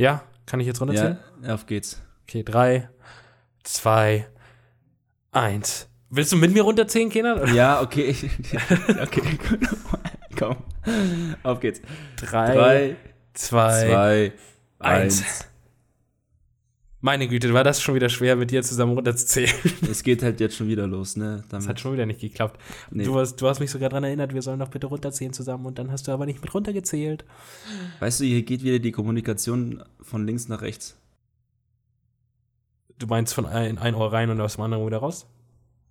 Ja, kann ich jetzt runterzählen? Ja, auf geht's. Okay, drei, zwei, eins. Willst du mit mir runterzählen, Kenan? Ja, okay. okay, komm. Auf geht's. Drei, Drei, zwei, zwei, eins. eins. Meine Güte, war das schon wieder schwer, mit dir zusammen runterzuzählen. Es geht halt jetzt schon wieder los, ne? Das Damit, hat schon wieder nicht geklappt. nee. Du, hast, du hast mich sogar daran erinnert, wir sollen doch bitte runterzählen zusammen und dann hast du aber nicht mit runtergezählt. Weißt du, hier geht wieder die Kommunikation von links nach rechts. Du meinst von ein, ein Ohr rein und aus dem anderen wieder raus?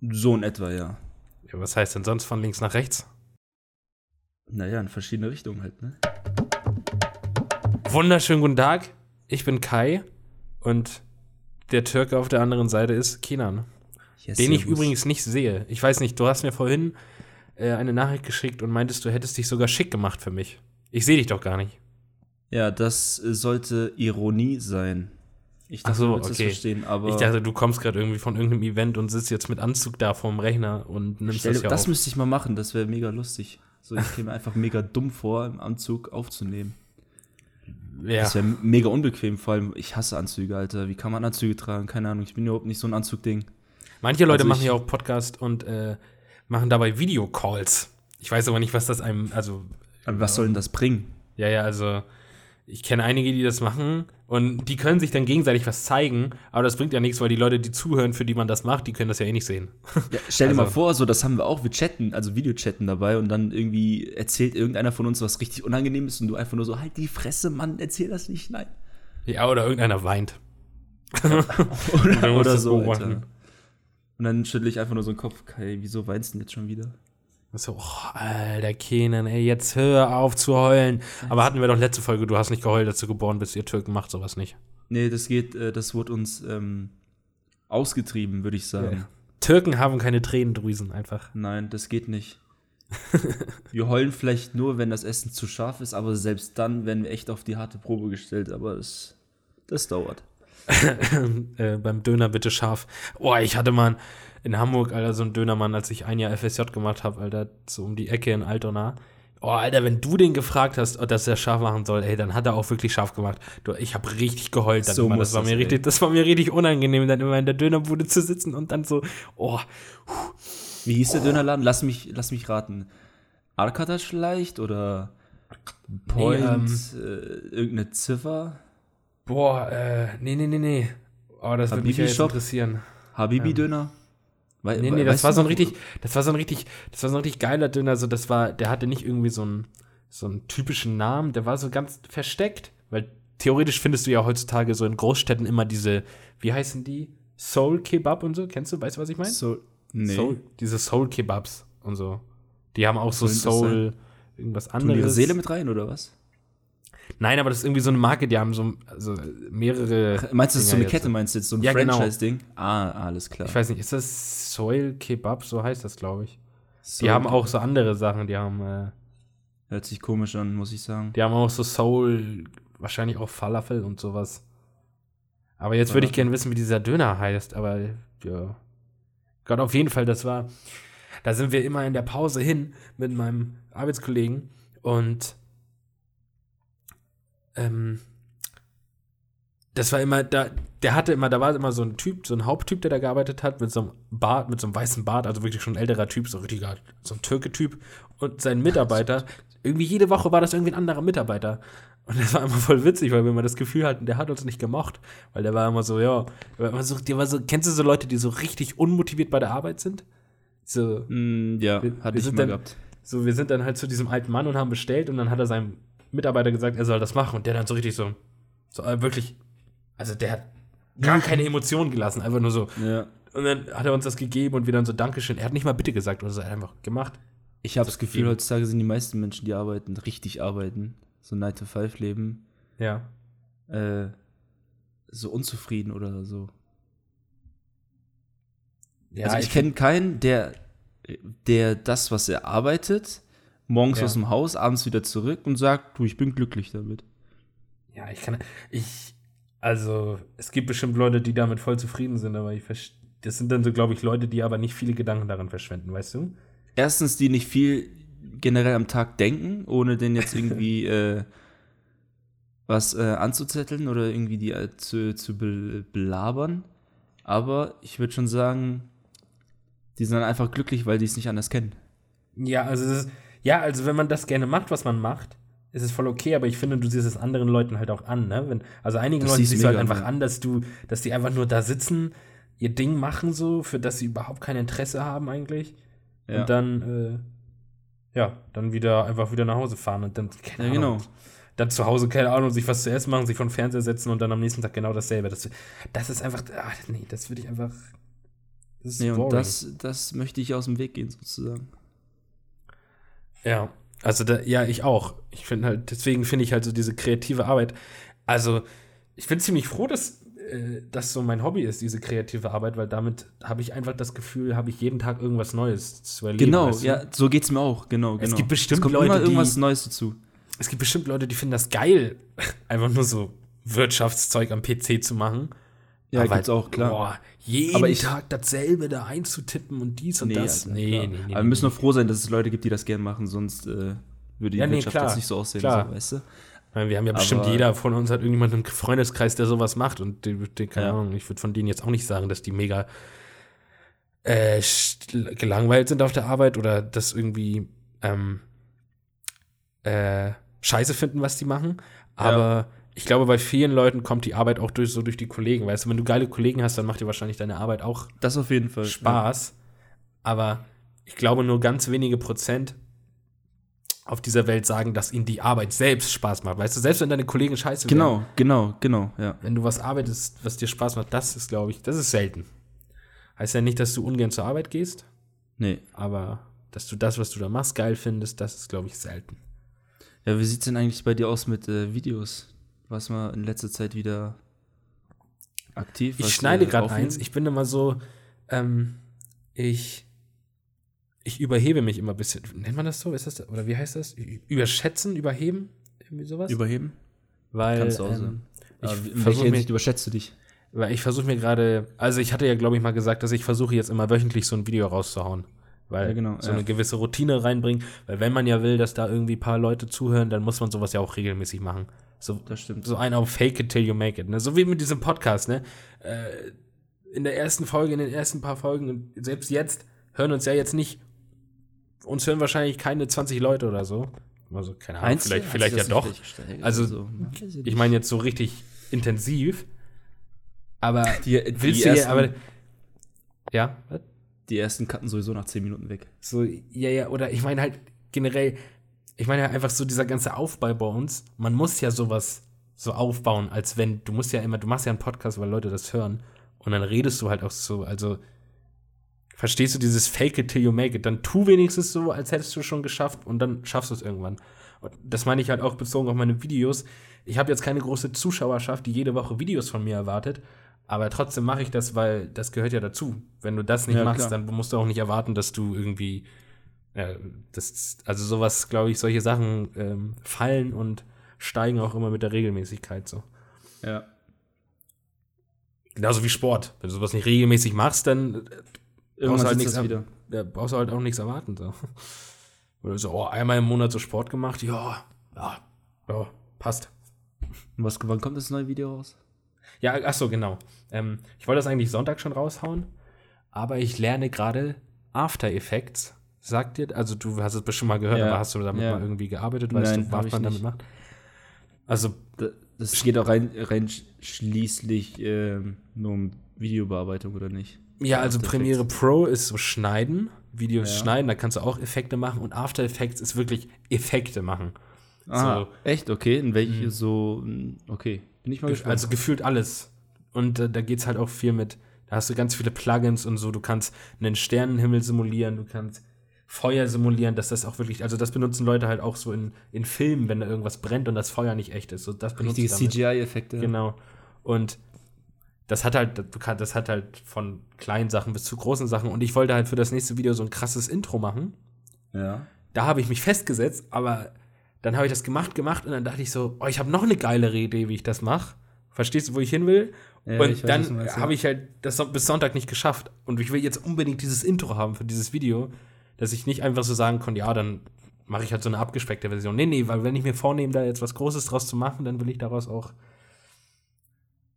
So in etwa, ja. Ja, was heißt denn sonst von links nach rechts? Naja, in verschiedene Richtungen halt, ne? Wunderschönen guten Tag. Ich bin Kai und der Türke auf der anderen Seite ist Kenan, Yes, den ich übrigens nicht sehe. Ich weiß nicht, du hast mir vorhin äh, eine Nachricht geschickt und meintest, du hättest dich sogar schick gemacht für mich. Ich sehe dich doch gar nicht. Ja, das äh, sollte Ironie sein. Ich Ach so, okay. das verstehen, aber ich dachte, du kommst gerade irgendwie von irgendeinem Event und sitzt jetzt mit Anzug da vorm Rechner und nimmst Stell, das das, ja auf. müsste ich mal machen, das wäre mega lustig. So, ich käme einfach mega dumm vor, im Anzug aufzunehmen. Ja. Das wäre mega unbequem, vor allem ich hasse Anzüge, Alter. Wie kann man Anzüge tragen? Keine Ahnung, ich bin überhaupt nicht so ein Anzugding. Manche Leute Also machen ja auch Podcast und äh, machen dabei Videocalls. Ich weiß aber nicht, was das einem, also Aber was soll denn das bringen? Ja, ja, also ich kenne einige, die das machen und die können sich dann gegenseitig was zeigen, aber das bringt ja nichts, weil die Leute, die zuhören, für die man das macht, die können das ja eh nicht sehen. Ja, stell dir Also- mal vor, so das haben wir auch, wir chatten, also Videochatten dabei und dann irgendwie erzählt irgendeiner von uns was richtig unangenehm ist und du einfach nur so, halt die Fresse, Mann, erzähl das nicht, nein. Ja, oder irgendeiner weint. Oder, oder so. Und dann schüttel ich einfach nur so den Kopf, Kai, wieso weinst du denn jetzt schon wieder? So, oh, alter Kenan, ey, jetzt hör auf zu heulen. Aber hatten wir doch letzte Folge, du hast nicht geheult, als du geboren bist, ihr Türken macht sowas nicht. Nee, das geht, äh, das wurde uns ähm, ausgetrieben, würde ich sagen. Ja. Türken haben keine Tränendrüsen einfach. Nein, das geht nicht. wir heulen vielleicht nur, wenn das Essen zu scharf ist, aber selbst dann werden wir echt auf die harte Probe gestellt, aber das, das dauert. äh, beim Döner bitte scharf. Boah, ich hatte mal in Hamburg, Alter, so einen Dönermann, als ich ein Jahr FSJ gemacht habe, Alter, so um die Ecke in Altona. Oh, Alter, wenn du den gefragt hast, ob dass er scharf machen soll, ey, dann hat er auch wirklich scharf gemacht. Du, ich habe richtig geheult. Dann So immer. muss das war das, mir richtig, das war mir richtig unangenehm, dann immer in der Dönerbude zu sitzen und dann so, oh, Wie hieß der Dönerladen? Lass mich, lass mich raten. Arkadaş vielleicht oder Point, Nee, äh, irgendeine Ziffer? boah, äh, nee, nee, nee, nee. Oh, das würde mich ja Habibi jetzt Shop? interessieren. Habibi-Döner? Wei- Nee, nee, das war so ein richtig, das war so ein richtig, das war so ein richtig geiler Döner, so das war, der hatte nicht irgendwie so einen, so einen typischen Namen, der war so ganz versteckt, weil theoretisch findest du ja heutzutage so in Großstädten immer diese, wie heißen die? Soul Kebab und so, kennst du, weißt du, was ich meine? So, nee. Soul, diese Soul Kebabs und so. Die haben auch so Soul, irgendwas Tun ihre anderes. Seele mit rein oder was? Nein, aber das ist irgendwie so eine Marke, die haben so also mehrere. Meinst du, das ist so eine Kette, meinst du jetzt so ein Ja, genau. Franchise-Ding? Ah, alles klar. Ich weiß nicht, ist das Soul Kebab, so heißt das, glaube ich. So, Die haben auch so andere Sachen, die haben, äh, Hört sich komisch an, muss ich sagen. Die haben auch so Soul, wahrscheinlich auch Falafel und sowas. Aber jetzt würde ich gerne wissen, wie dieser Döner heißt. Aber ja. Gott, auf jeden Fall, das war. Da sind wir immer in der Pause hin mit meinem Arbeitskollegen und ähm, das war immer, da, der hatte immer, da war immer so ein Typ, so ein Haupttyp, der da gearbeitet hat, mit so einem Bart, mit so einem weißen Bart, also wirklich schon ein älterer Typ, so richtiger, so ein Türke-Typ. Und sein Mitarbeiter, irgendwie jede Woche war das irgendwie ein anderer Mitarbeiter. Und das war immer voll witzig, weil wir immer das Gefühl hatten, der hat uns nicht gemocht. Weil der war immer so, ja, der war so, der war so, kennst du so Leute, die so richtig unmotiviert bei der Arbeit sind? So, Mm, ja, Wir- hatte wir ich mal dann- gehabt. so, wir sind dann halt zu diesem alten Mann und haben bestellt und dann hat er seinem Mitarbeiter gesagt, er soll das machen und der dann so richtig so, so äh, wirklich, also der hat gar keine Emotionen gelassen, einfach nur so. Ja. Und dann hat er uns das gegeben und wir dann so Dankeschön. Er hat nicht mal bitte gesagt oder so, er hat einfach gemacht. Ich habe das Gefühl, Eben. heutzutage sind die meisten Menschen, die arbeiten, richtig arbeiten, so 9 to 5 leben, Ja. äh, so unzufrieden oder so. Ja, also ich kenne keinen, der, der das, was er arbeitet, morgens Ja. aus dem Haus, abends wieder zurück und sagt, du, ich bin glücklich damit. Ja, ich kann. Ich. Also, es gibt bestimmt Leute, die damit voll zufrieden sind, aber ich verstehe. Das sind dann so, glaube ich, Leute, die aber nicht viele Gedanken daran verschwenden, weißt du? Erstens, die nicht viel generell am Tag denken, ohne den jetzt irgendwie, äh, was äh, anzuzetteln oder irgendwie die äh, zu, zu be belabern. Aber ich würde schon sagen, die sind dann einfach glücklich, weil die es nicht anders kennen. Ja, also es ist, ja, also wenn man das gerne macht, was man macht, ist es voll okay, aber ich finde, du siehst es anderen Leuten halt auch an, ne? Wenn, also einigen Das Leuten siehst du halt einfach an. dass du, dass die einfach nur da sitzen, ihr Ding machen so, für das sie überhaupt kein Interesse haben eigentlich. Ja. Und dann, äh, ja, dann wieder einfach wieder nach Hause fahren und dann, keine Ja, genau. Ahnung, dann zu Hause, keine Ahnung, sich was zu essen machen, sich vor den Fernseher setzen und dann am nächsten Tag genau dasselbe. Das, das ist einfach, ach, nee, das würde ich einfach. Das ist Nee, und boring. das, das möchte ich aus dem Weg gehen, sozusagen. Ja, also da, ja, ich auch. Ich finde halt, deswegen finde ich halt so diese kreative Arbeit. Also, ich bin ziemlich froh, dass äh, das so mein Hobby ist, diese kreative Arbeit, weil damit habe ich einfach das Gefühl, habe ich jeden Tag irgendwas Neues zu erleben. Genau, weißt du? ja, so geht's mir auch, genau, Es genau. gibt bestimmt es kommt Leute, immer die- irgendwas Neues dazu. Es gibt bestimmt Leute, die finden das geil, einfach nur so Wirtschaftszeug am PC zu machen. Ja, Aber gibt's auch, klar. Boah, jeden Aber ich- Tag dasselbe da einzutippen und dies und das. Alter, Nee, nee, nee. Aber nee, wir müssen nee. nur froh sein, dass es Leute gibt, die das gerne machen, sonst äh, würde die Ja, nee, Wirtschaft klar, jetzt nicht so aussehen, klar. so, weißt du? Meine, wir haben ja bestimmt Aber- jeder von uns hat irgendjemanden im Freundeskreis, der sowas macht und die, die, keine Ja. Ahnung, ich würde von denen jetzt auch nicht sagen, dass die mega äh, gelangweilt sind auf der Arbeit oder das irgendwie ähm, äh, scheiße finden, was die machen. Aber ich glaube, bei vielen Leuten kommt die Arbeit auch durch so durch die Kollegen. Weißt du, wenn du geile Kollegen hast, dann macht dir wahrscheinlich deine Arbeit auch Das auf jeden Fall. Spaß. Aber ich glaube, nur ganz wenige Prozent auf dieser Welt sagen, dass ihnen die Arbeit selbst Spaß macht. Weißt du, selbst wenn deine Kollegen scheiße Ja. werden, Genau, genau, genau, ja. wenn du was arbeitest, was dir Spaß macht, das ist, glaube ich, das ist selten. Heißt ja nicht, dass du ungern zur Arbeit gehst, Nee. aber dass du das, was du da machst, geil findest, das ist, glaube ich, selten. Ja, wie sieht's denn eigentlich bei dir aus mit äh, Videos? Du mal in letzter Zeit wieder aktiv? Ich was, schneide gerade eins. Ich bin immer so, ähm, ich, ich überhebe mich immer ein bisschen. Nennt man das so? Ist das, oder wie heißt das? Überschätzen, überheben? Irgendwie sowas? Überheben? Weil, Kannst du auch ähm, sagen. ich Aber in versuch welcher mir- Hinsicht überschätzt du dich? Weil ich versuche mir gerade, also ich hatte ja, glaube ich, mal gesagt, dass ich versuche jetzt immer wöchentlich so ein Video rauszuhauen. Weil Ja, genau, so ja. eine gewisse Routine reinbringen. Weil wenn man ja will, dass da irgendwie ein paar Leute zuhören, dann muss man sowas ja auch regelmäßig machen. So, Das stimmt. so ein auf Fake it till you make it. Ne? So wie mit diesem Podcast, ne? Äh, in der ersten Folge, in den ersten paar Folgen, und selbst jetzt, hören uns ja jetzt nicht, uns hören wahrscheinlich keine 20 Leute oder so. Also, keine Ahnung, du? vielleicht, vielleicht ja doch. Also, so, ich meine jetzt so richtig intensiv. Aber die, die, willst du ersten, ja, aber. Ja, was? Die ersten cutten sowieso nach 10 Minuten weg. So, ja, ja, oder ich meine halt generell, ich meine ja einfach so dieser ganze Aufbau bei uns, man muss ja sowas so aufbauen, als wenn, du musst ja immer, du machst ja einen Podcast, weil Leute das hören und dann redest du halt auch so, also verstehst du dieses Fake it till you make it, dann tu wenigstens so, als hättest du schon geschafft und dann schaffst du es irgendwann. Und das meine ich halt auch bezogen auf meine Videos. Ich habe jetzt keine große Zuschauerschaft, die jede Woche Videos von mir erwartet, aber trotzdem mache ich das, weil das gehört ja dazu. Wenn du das nicht Ja, machst, klar. dann musst du auch nicht erwarten, dass du irgendwie ja, das, also sowas, glaube ich, solche Sachen ähm, fallen und steigen auch immer mit der Regelmäßigkeit so. Ja. Genauso wie Sport. Wenn du sowas nicht regelmäßig machst, dann äh, Irgendwann halt nichts wieder. ja, brauchst du halt auch nichts erwarten. So. Oder so, oh, einmal im Monat so Sport gemacht, ja, ja, ja, passt. Was, wann kommt das neue Video raus? Ja, ach so, genau. Ähm, ich wollte das eigentlich Sonntag schon raushauen, aber ich lerne gerade After Effects. Sagt dir, also du hast es bestimmt mal gehört, Ja, aber hast du damit ja. mal irgendwie gearbeitet? Weißt Nein, du, was man damit macht? Also, Da- Das geht auch rein, rein sch- schließlich ähm, nur um Videobearbeitung, oder nicht? ja, also Premiere Pro ist so schneiden, Videos Ja. schneiden, da kannst du auch Effekte machen und After Effects ist wirklich Effekte machen. Ah, So. echt? Okay, in welche Mhm. so, mm, okay. Bin ich mal gespannt. Also gefühlt alles. Und äh, da geht es halt auch viel mit, da hast du ganz viele Plugins und so, du kannst einen Sternenhimmel simulieren, du kannst Feuer simulieren, dass das auch wirklich, also das benutzen Leute halt auch so in, in Filmen, wenn da irgendwas brennt und das Feuer nicht echt ist. So, das Richtige. CGI-Effekte. Genau. Und das hat halt, das hat halt von kleinen Sachen bis zu großen Sachen. Und ich wollte halt für das nächste Video so ein krasses Intro machen. Ja. Da habe ich mich festgesetzt, aber dann habe ich das gemacht, gemacht und dann dachte ich so, oh, ich habe noch eine geilere Idee, wie ich das mache. Verstehst du, wo ich hin will? Ja, und dann habe ich halt das bis Sonntag nicht geschafft. Und ich will jetzt unbedingt dieses Intro haben für dieses Video, dass ich nicht einfach so sagen kann, ja, dann mache ich halt so eine abgespeckte Version. Nee, nee, weil wenn ich mir vornehme, da jetzt was Großes draus zu machen, dann will ich daraus auch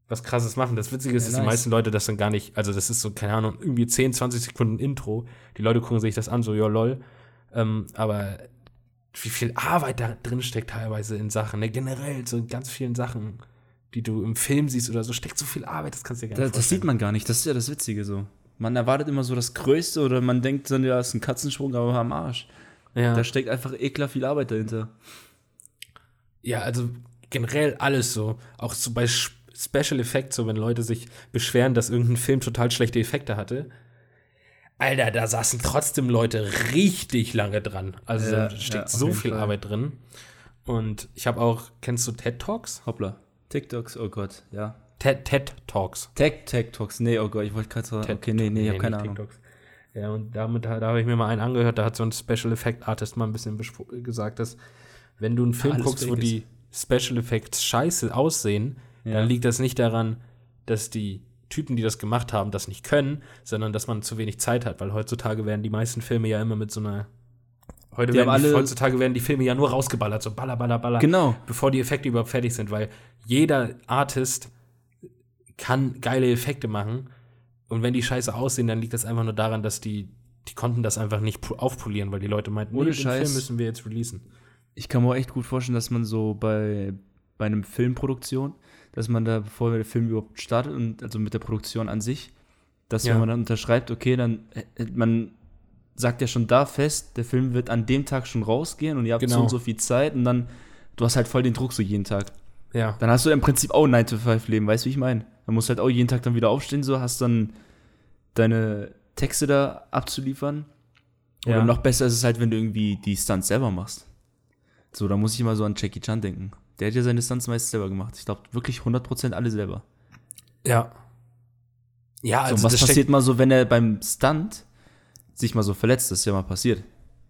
was Krasses machen. Das Witzige ist, Ja, dass die nice. meisten Leute das dann gar nicht, also das ist so, keine Ahnung, irgendwie 10, 20 Sekunden Intro. Die Leute gucken sich das an, so, ja, lol. Ähm, aber wie viel Arbeit da drin steckt teilweise in Sachen, ne? generell so in ganz vielen Sachen, die du im Film siehst oder so, steckt so viel Arbeit, das kannst du dir gar Da, nicht das sieht man gar nicht, das ist ja das Witzige so. Man erwartet immer so das Größte oder man denkt dann, ja, es ist ein Katzensprung, aber am Arsch. Ja. Da steckt einfach eklar viel Arbeit dahinter. Ja, also generell alles so. Auch so bei Special Effects, so wenn Leute sich beschweren, dass irgendein Film total schlechte Effekte hatte. Alter, da saßen trotzdem Leute richtig lange dran. Also Ja, da ja, steckt auf so viel Fall. Arbeit drin. Und ich habe auch, kennst du TED Talks? Hoppla. TikToks, oh Gott, ja. TED, TED Talks. Tech, Tech Talks, nee, oh Gott, ich wollte gerade sagen, TED okay, nee, nee, ich habe keine Ahnung. TikToks. Ja, und damit, da habe ich mir mal einen angehört, da hat so ein Special Effect Artist mal ein bisschen gesagt, dass wenn du einen Film Alles guckst, wo ist. die Special Effects scheiße aussehen, Ja. dann liegt das nicht daran, dass die Typen, die das gemacht haben, das nicht können, sondern dass man zu wenig Zeit hat, weil heutzutage werden die meisten Filme ja immer mit so einer Heute werden die, alle- heutzutage werden die Filme ja nur rausgeballert, so baller, baller, baller, Genau. bevor die Effekte überhaupt fertig sind, weil jeder Artist kann geile Effekte machen und wenn die scheiße aussehen, dann liegt das einfach nur daran, dass die, die konnten das einfach nicht aufpolieren, weil die Leute meinten, Ohne den Scheiß. Film müssen wir jetzt releasen. Ich kann mir auch echt gut vorstellen, dass man so bei, bei einem Filmproduktion, dass man da, bevor der Film überhaupt startet, und also mit der Produktion an sich, dass Ja. wenn man dann unterschreibt, okay, dann äh, man sagt ja schon da fest, der Film wird an dem Tag schon rausgehen und ihr habt Genau. so und so viel Zeit und dann, du hast halt voll den Druck so jeden Tag. Ja. Dann hast du im Prinzip auch ein 9-to-5-Leben, weißt du, wie ich meine? Dann musst du halt auch jeden Tag dann wieder aufstehen, so hast dann deine Texte da abzuliefern. Oder Ja. noch besser ist es halt, wenn du irgendwie die Stunts selber machst. So, da muss ich immer so an Jackie Chan denken. Der hat ja seine Stunts meist selber gemacht. Ich glaube, wirklich 100% alle selber. Ja. Ja, so, also und was das passiert mal so, wenn er beim Stunt sich mal so verletzt? Das ist ja mal passiert.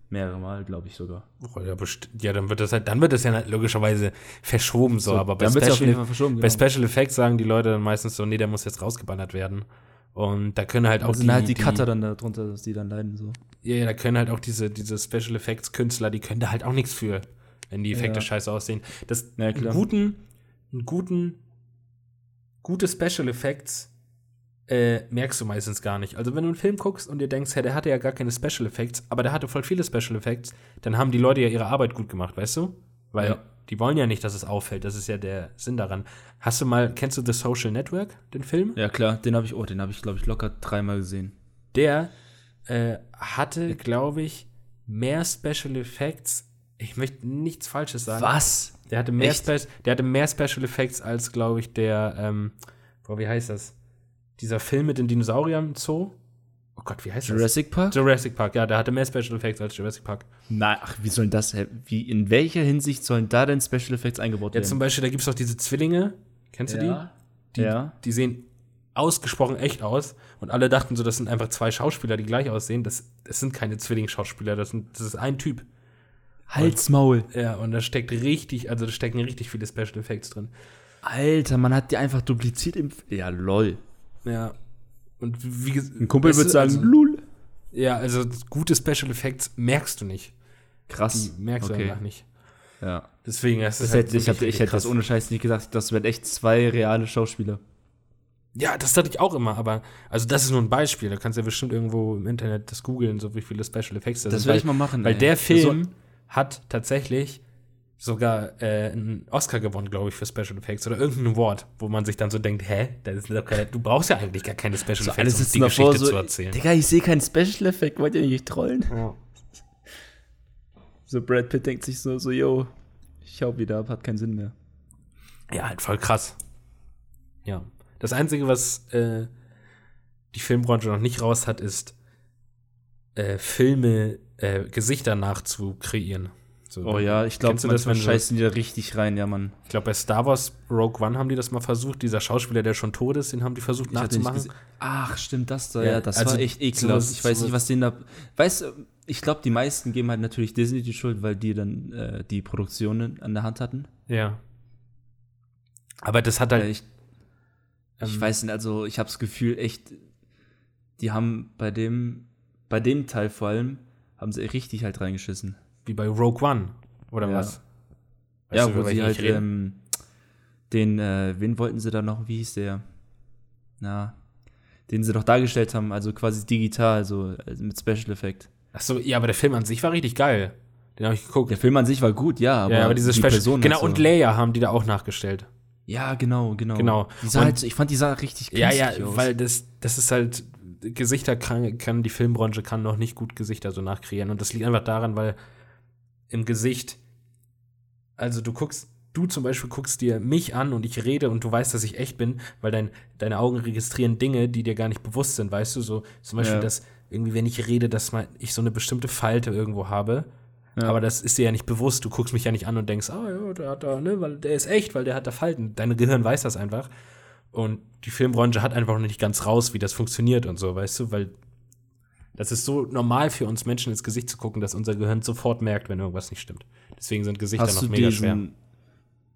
Mehrere Mal, glaube ich sogar. Oh, ja, ja, dann wird das halt, dann wird das ja logischerweise verschoben so, aber bei Special, verschoben. bei Genau. Special Effects sagen die Leute dann meistens so, nee, der muss jetzt rausgeballert werden. Und da können halt auch auch sind halt die Cutter dann darunter, dass die dann leiden. So. Ja, ja, da können halt auch diese, diese Special Effects Künstler, die können da halt auch nichts für, wenn die Effekte Ja. scheiße aussehen. Das Ja, einen guten, einen guten, gute Special Effects äh, merkst du meistens gar nicht. Also wenn du einen Film guckst und dir denkst, hey, der hatte ja gar keine Special Effects, aber der hatte voll viele Special Effects, dann haben die Leute ja ihre Arbeit gut gemacht, weißt du? Weil Ja. die wollen ja nicht, dass es auffällt. Das ist ja der Sinn daran. Hast du mal, kennst du The Social Network, den Film? Ja, klar, den habe ich, oh, den habe ich, glaube ich, locker dreimal gesehen. der äh, hatte, glaube ich, mehr Special Effects. Ich möchte nichts Falsches sagen. Was? Der hatte mehr? Spe der hatte mehr Special Effects als, glaube ich, der, ähm, boah, wie heißt das? Dieser Film mit den Dinosauriern im Zoo? Oh Gott, wie heißt Jurassic Park? das? Jurassic Park, ja, der hatte mehr Special Effects als Jurassic Park. Na, ach, wie sollen das, wie, in welcher Hinsicht sollen da denn Special Effects eingebaut Ja, werden? zum Beispiel, da gibt es auch diese Zwillinge. Kennst du die? Die, ja. die sehen ausgesprochen echt aus und alle dachten so, das sind einfach zwei Schauspieler, die gleich aussehen. Das, das sind keine Zwillingsschauspieler, das, sind, das ist ein Typ. Halsmaul. Ja, und da steckt richtig, also da stecken richtig viele Special Effects drin. Alter, man hat die einfach dupliziert im. F ja, lol. Ja. Und wie gesagt, Ein Kumpel würde du, sagen, also, lul. ja, also gute Special Effects merkst du nicht. Krass. Die merkst du okay. einfach nicht. Ja. Deswegen, das ist Das halt hätte, ich, hab, ich hätte das ohne Scheiß nicht gesagt. Das wären echt zwei reale Schauspieler. Ja, das dachte ich auch immer, aber also das ist nur ein Beispiel. Da kannst du ja bestimmt irgendwo im Internet das googeln, so wie viele Special Effects da Das sind. werde weil- ich mal machen. Weil ey. der Das Film soll- hat tatsächlich sogar äh, einen Oscar gewonnen, glaube ich, für Special Effects oder irgendein Award, wo man sich dann so denkt, hä, das ist doch keine, du brauchst ja eigentlich gar keine Special so Effects, um die Geschichte so, zu erzählen. Digga, ich sehe keinen Special Effect. Wollt ihr mich trollen? Ja. So Brad Pitt denkt sich so, so, yo, ich hau wieder ab, hat keinen Sinn mehr. Ja, halt voll krass. Ja. Das Einzige, was äh, die Filmbranche noch nicht raus hat, ist äh, Filme, äh, Gesichter nachzukreieren. So, Oh ja, ich glaube, das, scheißen die da richtig rein, ja, Mann. Ich glaube, bei Star Wars Rogue One haben die das mal versucht. Dieser Schauspieler, der schon tot ist, den haben die versucht Ich nachzumachen. Ach, stimmt das da. Ja, Ja, das also war echt ekelhaft. ich weiß nicht, was denen da. Weißt du, ich glaube, die meisten geben halt natürlich Disney die Schuld, weil die dann äh, die Produktionen an der Hand hatten. Ja. Aber das hat Äh, halt. ich, ich ähm, weiß nicht, also ich habe das Gefühl, echt, die haben bei dem, bei dem Teil vor allem, haben sie richtig halt reingeschissen. Wie bei Rogue One, oder Ja. was? ja, du, wo sie halt ähm, den, äh, wen wollten sie da noch, wie hieß der? Na, den sie doch dargestellt haben, also quasi digital, so äh, mit Special Effect. Ach so, ja, aber der Film an sich war richtig geil. Den habe ich geguckt. Der Film an sich war gut, ja, aber, ja, aber diese die Special. Person genau, halt so. und Leia haben die da auch nachgestellt. Ja, genau, genau. Genau. Und- halt, ich fand, die sah richtig Ja, ja, künstlich aus. weil das, das ist halt, Gesichter kann, kann die Filmbranche kann noch nicht gut Gesichter so nachkreieren. Und das liegt einfach daran, weil im Gesicht, also du guckst, du zum Beispiel guckst dir mich an und ich rede und du weißt, dass ich echt bin, weil dein, deine Augen registrieren Dinge, die dir gar nicht bewusst sind, weißt du? So zum Beispiel, Ja. dass irgendwie, wenn ich rede, dass mal ich so eine bestimmte Falte irgendwo habe. Ja. Aber das ist dir ja nicht bewusst. Du guckst mich ja nicht an und denkst, ah ja, der hat da, ne, weil der ist echt, weil der hat da Falten. Dein Gehirn weiß das einfach. Und die Filmbranche hat einfach noch nicht ganz raus, wie das funktioniert und so, weißt du, weil das ist so normal für uns Menschen ins Gesicht zu gucken, dass unser Gehirn sofort merkt, wenn irgendwas nicht stimmt. Deswegen sind Gesichter hast noch mega diesen, schwer.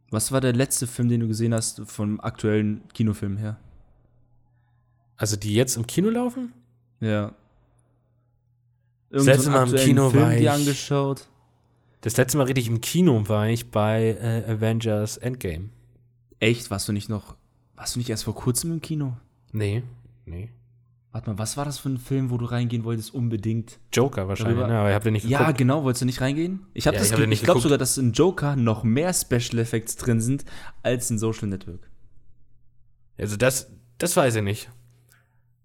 Was war der letzte Film, den du gesehen hast, vom aktuellen Kinofilm her? Also die jetzt im Kino laufen? Ja. Das letzte so Mal im Kino Film war ich- angeschaut? Das letzte Mal richtig im Kino war ich bei äh, Avengers Endgame. Echt? Warst du nicht noch, warst du nicht erst vor kurzem im Kino? Nee, nee. Warte mal, was war das für ein Film, wo du reingehen wolltest unbedingt? Joker wahrscheinlich, Darüber- ne? aber ihr habt ja nicht geguckt. Ja, genau, wolltest du nicht reingehen? Ich habe Ja, das ich hab ge- den ich glaube sogar, dass in Joker noch mehr Special Effects drin sind als in Social Network. Also das, das weiß ich nicht.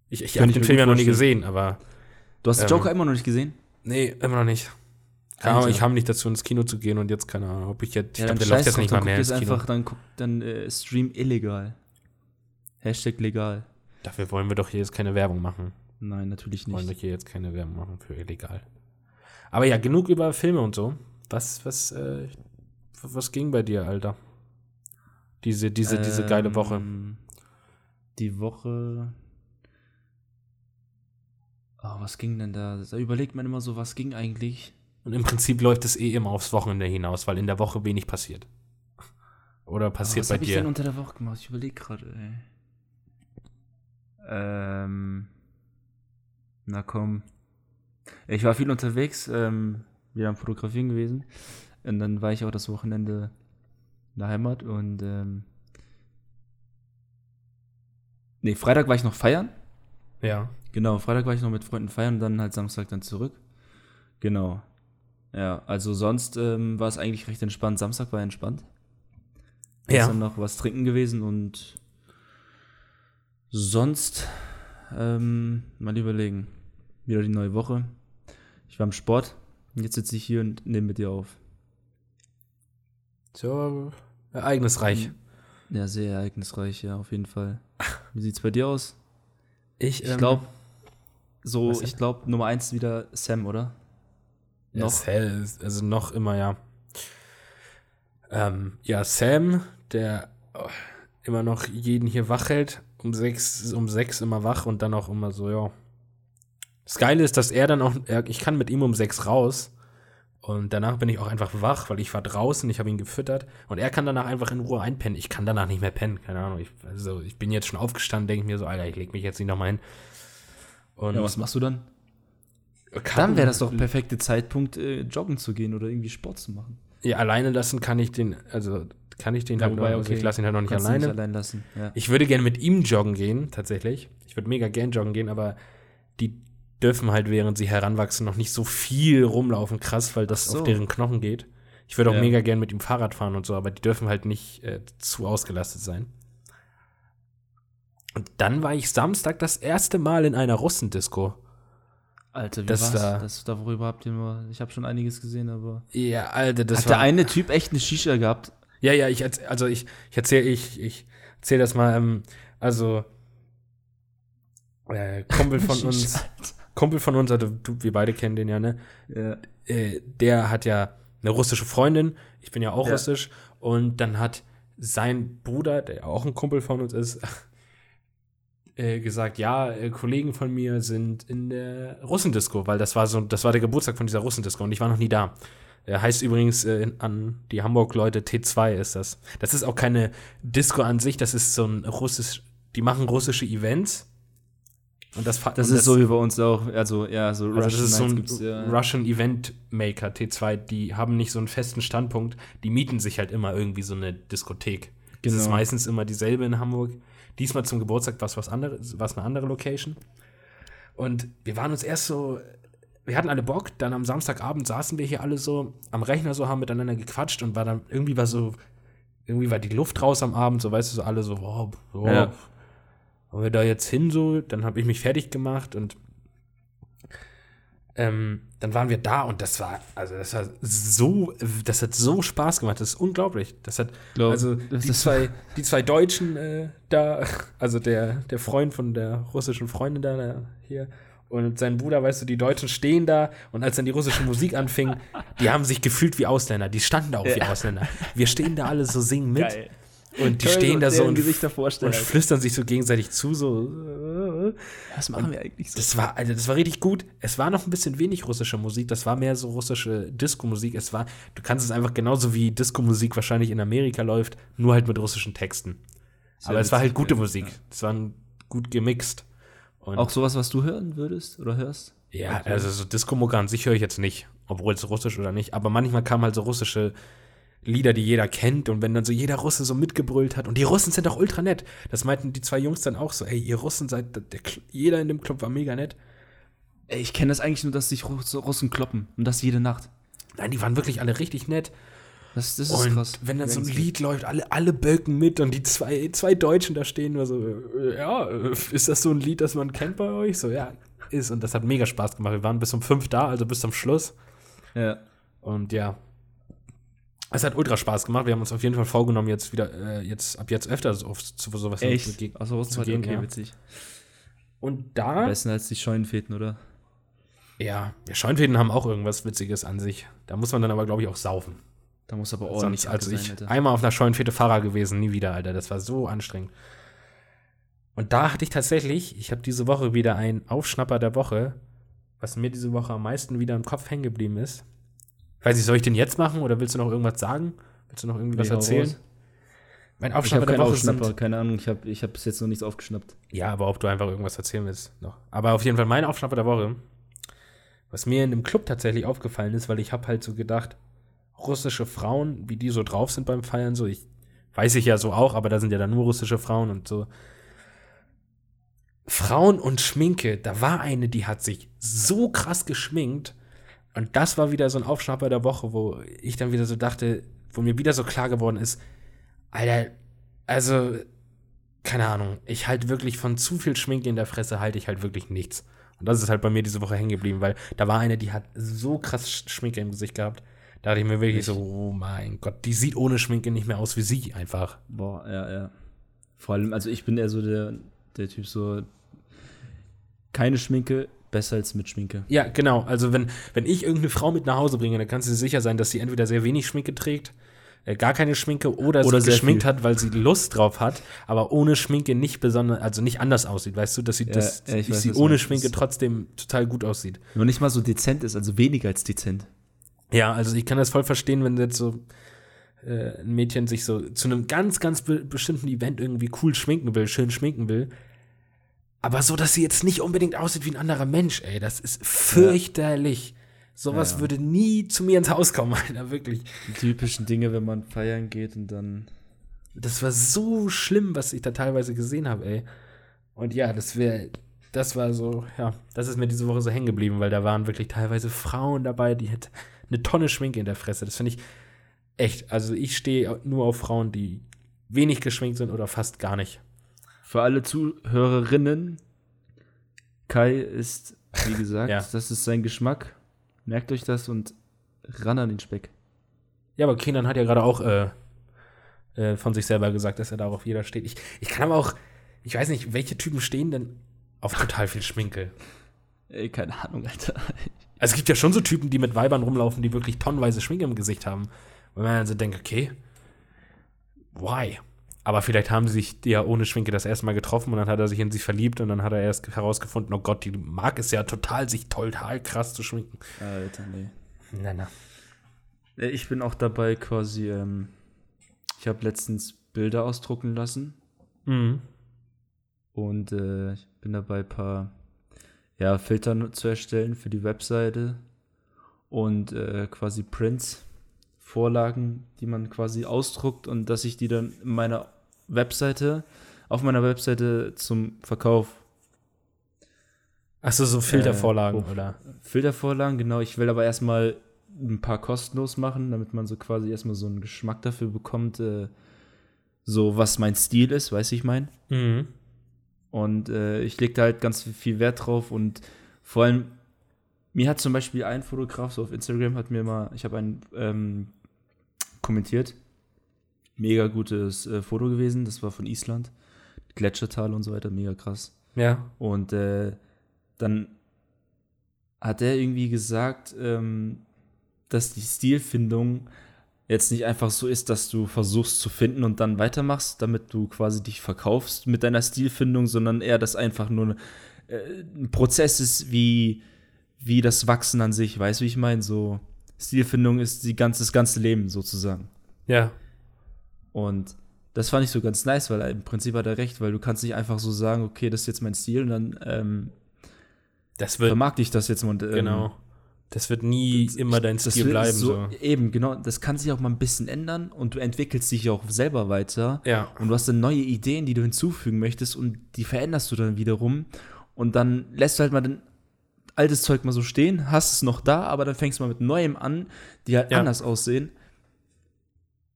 Ich, ich habe ich den Film ja noch nie gesehen, aber Du hast Ähm, Joker immer noch nicht gesehen? nee, immer noch nicht. Keine Ahnung, ich kam nicht dazu, ins Kino zu gehen und jetzt keine Ahnung, ob ich jetzt, ich Ja, glaube, der läuft jetzt nicht mal mehr ins Kino. einfach, dann guck, dann äh, Stream illegal. Hashtag legal. Dafür wollen wir doch hier jetzt keine Werbung machen. Nein, natürlich Wollen wir nicht. hier jetzt keine Werbung machen für illegal. Aber ja, genug über Filme und so. Was, was, äh, was ging bei dir, Alter? Diese, diese, diese geile Woche. Ähm, Die Woche. Oh, was ging denn da? Da überlegt man immer so, was ging eigentlich? Und im Prinzip läuft es eh immer aufs Wochenende hinaus, weil in der Woche wenig passiert. Oder passiert was bei hab ich denn dir? unter der Woche gemacht? Ich überlege gerade, ey. Ähm. Na komm. Ich war viel unterwegs, ähm, wieder am Fotografieren gewesen. Und dann war ich auch das Wochenende in der Heimat und ähm. Nee, Freitag war ich noch feiern. Ja. Genau, Freitag war ich noch mit Freunden feiern und dann halt Samstag dann zurück. Genau. Ja, also sonst ähm, war es eigentlich recht entspannt. Samstag war entspannt. Ja. Gestern noch was trinken gewesen und sonst ähm, mal überlegen. Wieder die neue Woche. Ich war im Sport. Jetzt sitze ich hier und nehme mit dir auf. So, ereignisreich. Ja, sehr ereignisreich, ja, auf jeden Fall. Wie sieht's bei dir aus? Ich, Ich ähm, glaube, so, ich glaube, Nummer eins wieder Sam, oder? Ja, noch. Sam, also noch immer, ja. Ähm, ja, Sam, der oh, immer noch jeden hier wach hält, um sechs, um sechs immer wach und dann auch immer so, ja. Das Geile ist, dass er dann auch, er, ich kann mit ihm um sechs raus und danach bin ich auch einfach wach, weil ich war draußen, ich habe ihn gefüttert und er kann danach einfach in Ruhe einpennen. Ich kann danach nicht mehr pennen, keine Ahnung. Ich, also ich bin jetzt schon aufgestanden, denke mir so, Alter, ich leg mich jetzt nicht nochmal hin. Und Ja, was machst du dann? kann- Dann wäre das doch perfekte Zeitpunkt, äh, joggen zu gehen oder irgendwie Sport zu machen. Ja, alleine lassen kann ich den, also kann ich den Ja, halt wobei, noch, also okay. ich lasse ihn halt noch nicht Kannst alleine. nicht allein lassen. Ja. Ich würde gerne mit ihm joggen gehen, tatsächlich. Ich würde mega gern joggen gehen, aber die dürfen halt, während sie heranwachsen, noch nicht so viel rumlaufen, krass, weil das so. auf deren Knochen geht. Ich würde auch Ja. mega gern mit ihm Fahrrad fahren und so, aber die dürfen halt nicht äh, zu ausgelastet sein. Und dann war ich Samstag das erste Mal in einer Russendisco. Alter, wie Das war's? war- das, darüber habt ihr nur, ich habe schon einiges gesehen, aber. Ja, Alter, das Hat war. der eine Typ echt eine Shisha gehabt? Ja, ja, ich also ich, ich erzähle ich, ich erzähl das mal, ähm, also äh, Kumpel von uns, Kumpel von uns, also du, wir beide kennen den ja, ne? Ja. Äh, der hat ja eine russische Freundin, ich bin ja auch Ja. russisch, und dann hat sein Bruder, der auch ein Kumpel von uns ist, äh, gesagt, ja, äh, Kollegen von mir sind in der Russendisco, weil das war so, das war der Geburtstag von dieser Russendisco und ich war noch nie da. Er heißt übrigens äh, an die Hamburg-Leute T2 ist das. Das ist auch keine Disco an sich, das ist so ein russisch, die machen russische Events Und das, das ist so wie bei uns auch. Also, ja, so also das ist so ein ja. Russian Event Maker T2, die haben nicht so einen festen Standpunkt, die mieten sich halt immer irgendwie so eine Diskothek. Das ist Genau. meistens immer dieselbe in Hamburg. Diesmal zum Geburtstag war es was anderes, war es eine andere Location. Und wir waren uns erst so, wir hatten alle Bock, dann am Samstagabend saßen wir hier alle so am Rechner so, haben miteinander gequatscht und war dann irgendwie war so, irgendwie war die Luft raus am Abend, so weißt du, so alle so, oh, oh, Ja. wollen wir da jetzt hin so, dann habe ich mich fertig gemacht und ähm, dann waren wir da und das war, also das war so, das hat so Spaß gemacht, das ist unglaublich. Das hat, Glaub- also das die zwei, die zwei Deutschen äh, da, also der, der Freund von der russischen Freundin da, der hier und sein Bruder, weißt du, die Deutschen stehen da und als dann die russische Musik anfing, die haben sich gefühlt wie Ausländer, die standen da auch wie Ja. Ausländer. Wir stehen da alle so singen mit Geil. und die man stehen da so und, und flüstern sich so gegenseitig zu, so. äh, Was machen wir eigentlich so? das war, also das war richtig gut. Es war noch ein bisschen wenig russische Musik. Das war mehr so russische Disco-Musik. Es war, du kannst es einfach genauso wie Disco-Musik wahrscheinlich in Amerika läuft, nur halt mit russischen Texten. Sehr Aber es war halt gute. Musik. Ja. Es war gut gemixt. Und Auch sowas, was du hören würdest oder hörst? ja, okay. also so Disco-Mucke an sich höre ich jetzt nicht, obwohl es russisch oder nicht. Aber manchmal kamen halt so russische Lieder, die jeder kennt. Und wenn dann so jeder Russe so mitgebrüllt hat. Und die Russen sind auch ultra nett. Das meinten die zwei Jungs dann auch so, ey, ihr Russen seid, der, Cl- jeder in dem Club war mega nett. Ey, ich kenne das eigentlich nur, dass sich Russ Russen kloppen. Und das jede Nacht. Nein, die waren wirklich alle richtig nett. Das, das ist Und krass. wenn dann so ein Lied läuft, alle, alle bölken mit und die zwei, zwei Deutschen da stehen nur so, äh, ja, äh, ist das so ein Lied, das man kennt bei euch? So, ja, ist. Und das hat mega Spaß gemacht. Wir waren bis um fünf da, also bis zum Schluss. Ja. Und ja, es hat ultra Spaß gemacht. Wir haben uns auf jeden Fall vorgenommen, jetzt wieder, äh, jetzt ab jetzt öfter so auf, zu sowas Echt? bege- Außer Russen zu okay, gehen, ja. witzig. Und da, Besser als die Scheunenfäden, oder? ja, ja, Scheunfäden haben auch irgendwas Witziges an sich. Da muss man dann aber, glaube ich, auch saufen. Da muss aber Sonst, ordentlich also Kacke ich sein, Alter. einmal auf einer Scheunenfete Fahrer gewesen, nie wieder, Alter. Das war so anstrengend. Und da hatte ich tatsächlich, ich habe diese Woche wieder einen Aufschnapper der Woche, was mir diese Woche am meisten wieder im Kopf hängen geblieben ist. Weiß ich, soll ich den jetzt machen oder willst du noch irgendwas sagen? Willst du noch irgendwie was Nee, erzählen? raus. Mein Ich habe Aufschnapper der keinen Woche Aufschnapper, sind, keine Ahnung. Ich habe ich hab bis jetzt noch nichts aufgeschnappt. Ja, aber ob du einfach irgendwas erzählen willst noch. Aber auf jeden Fall mein Aufschnapper der Woche, was mir in dem Club tatsächlich aufgefallen ist, weil ich habe halt so gedacht, russische Frauen, wie die so drauf sind beim Feiern, so ich weiß ich ja so auch, aber da sind ja dann nur russische Frauen und so. Frauen und Schminke, da war eine, die hat sich so krass geschminkt und das war wieder so ein Aufschnapper der Woche, wo ich dann wieder so dachte, wo mir wieder so klar geworden ist, Alter, also keine Ahnung, ich halte wirklich von zu viel Schminke in der Fresse halte ich halt wirklich nichts. Und das ist halt bei mir diese Woche hängen geblieben, weil da war eine, die hat so krass Sch- Schminke im Gesicht gehabt. Da dachte ich mir wirklich Echt? so, oh mein Gott, die sieht ohne Schminke nicht mehr aus wie sie einfach. Boah, ja, ja. Vor allem, also ich bin eher so der, der Typ so, keine Schminke, besser als mit Schminke. Ja, genau. Also wenn, wenn ich irgendeine Frau mit nach Hause bringe, dann kannst du dir sicher sein, dass sie entweder sehr wenig Schminke trägt, äh, gar keine Schminke oder, Oder sie sehr geschminkt viel. hat, weil sie Lust drauf hat, aber ohne Schminke nicht besonders, also nicht anders aussieht, weißt du, dass sie, Ja, dass ja, ich weiß, sie ohne. Schminke Das- trotzdem total gut aussieht. Nur nicht mal so dezent ist, also weniger als dezent. Ja, also ich kann das voll verstehen, wenn jetzt so äh, ein Mädchen sich so zu einem ganz, ganz be bestimmten Event irgendwie cool schminken will, schön schminken will. Aber so, dass sie jetzt nicht unbedingt aussieht wie ein anderer Mensch, ey. Das ist fürchterlich. Sowas Ja, ja. würde nie zu mir ins Haus kommen, Alter, wirklich. Die typischen Dinge, wenn man feiern geht und dann. Das war so schlimm, was ich da teilweise gesehen habe, ey. Und ja, das wäre, das war so, ja, das ist mir diese Woche so hängen geblieben, weil da waren wirklich teilweise Frauen dabei, die hat eine Tonne Schminke in der Fresse. Das finde ich echt. Also ich stehe nur auf Frauen, die wenig geschminkt sind oder fast gar nicht. Für alle Zuhörerinnen, Kai ist, wie gesagt, Ja. das ist sein Geschmack. Merkt euch das und ran an den Speck. Ja, aber Kenan hat ja gerade auch äh, äh, von sich selber gesagt, dass er darauf jeder steht. Ich, ich kann aber auch, ich weiß nicht, welche Typen stehen denn auf total viel Schminke? Ey, keine Ahnung, Alter. Also es gibt ja schon so Typen, die mit Weibern rumlaufen, die wirklich tonnenweise Schminke im Gesicht haben. Wenn man dann so denkt, okay, why? Aber vielleicht haben sie sich ja ohne Schminke das erste Mal getroffen und dann hat er sich in sie verliebt und dann hat er erst herausgefunden, oh Gott, die mag es ja total, sich total krass zu schminken. Alter, nee. Na, na. Äh, Ich bin auch dabei quasi, ähm, ich habe letztens Bilder ausdrucken lassen Mhm. und äh, ich bin dabei, ein paar ja, Filter zu erstellen für die Webseite und äh, quasi Prints, Vorlagen, die man quasi ausdruckt und dass ich die dann in meiner Webseite, auf meiner Webseite zum Verkauf. Achso, so Filtervorlagen, äh, oder? Filtervorlagen, genau. Ich will aber erstmal ein paar kostenlos machen, damit man so quasi erstmal so einen Geschmack dafür bekommt, äh, so was mein Stil ist, weiß ich mein. Mhm. Und äh, ich lege da halt ganz viel Wert drauf und vor allem, mir hat zum Beispiel ein Fotograf so auf Instagram hat mir mal, ich habe einen ähm, kommentiert, mega gutes äh, Foto gewesen, das war von Island, Gletschertal und so weiter, mega krass. Ja. Und äh, dann hat er irgendwie gesagt, ähm, dass die Stilfindung jetzt nicht einfach so ist, dass du versuchst zu finden und dann weitermachst, damit du quasi dich verkaufst mit deiner Stilfindung, sondern eher, dass einfach nur äh, ein Prozess ist wie, wie das Wachsen an sich. Weißt du, wie ich meine? So, Stilfindung ist die ganze, das ganze Leben sozusagen. Ja. Und das fand ich so ganz nice, weil im Prinzip hat er recht, weil du kannst nicht einfach so sagen, okay, das ist jetzt mein Stil und dann ähm, das wird, vermarkte ich das jetzt und ähm, genau. Das wird nie das, immer dein Stil bleiben. So, So. Eben, genau. Das kann sich auch mal ein bisschen ändern und du entwickelst dich auch selber weiter. Ja. Und du hast dann neue Ideen, die du hinzufügen möchtest und die veränderst du dann wiederum. Und dann lässt du halt mal dein altes Zeug mal so stehen, hast es noch da, aber dann fängst du mal mit Neuem an, die halt Ja. anders aussehen.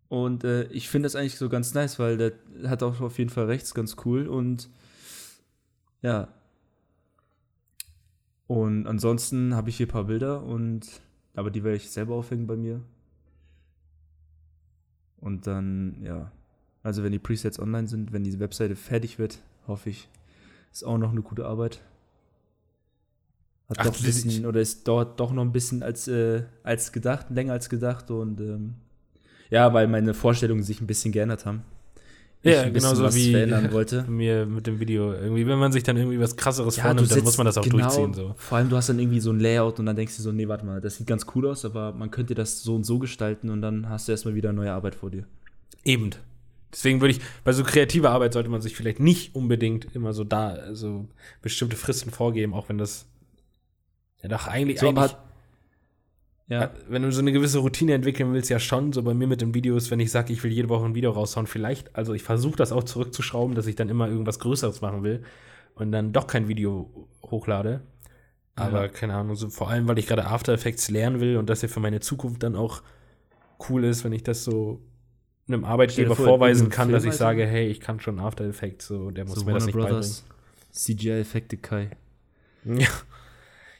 Und äh, ich finde das eigentlich so ganz nice, weil der hat auch auf jeden Fall rechts ganz cool und ja. Und ansonsten habe ich hier ein paar Bilder und aber die werde ich selber aufhängen bei mir. Und dann, ja. Also wenn die Presets online sind, wenn diese Webseite fertig wird, hoffe ich, ist auch noch eine gute Arbeit. Hat Ach, doch ein bisschen, oder es dauert doch noch ein bisschen als, äh, als gedacht, länger als gedacht und ähm, ja, weil meine Vorstellungen sich ein bisschen geändert haben. Ich Ja, ein genauso wie verändern wollte. mir mit dem Video. Irgendwie, wenn man sich dann irgendwie was krasseres Ja, vornimmt, dann muss man das auch genau, durchziehen. So. Vor allem, du hast dann irgendwie so ein Layout und dann denkst du so, nee, warte mal, das sieht ganz cool aus, aber man könnte das so und so gestalten und dann hast du erstmal wieder neue Arbeit vor dir. Eben. Deswegen würde ich, bei so kreativer Arbeit sollte man sich vielleicht nicht unbedingt immer so da, also bestimmte Fristen vorgeben, auch wenn das ja doch eigentlich, So, eigentlich Ja, wenn du so eine gewisse Routine entwickeln willst, ja schon, so bei mir mit den Videos, wenn ich sage, ich will jede Woche ein Video raushauen, vielleicht, also ich versuche das auch zurückzuschrauben, dass ich dann immer irgendwas Größeres machen will und dann doch kein Video hochlade. Aber Ja. keine Ahnung, so vor allem, weil ich gerade After Effects lernen will und das ja für meine Zukunft dann auch cool ist, wenn ich das so einem Arbeitgeber vor, vorweisen kann, dass ich sage, hey, ich kann schon After Effects, so der muss so mir das Warner nicht Brothers, CGI-Effekte Kai. beibringen. Ja.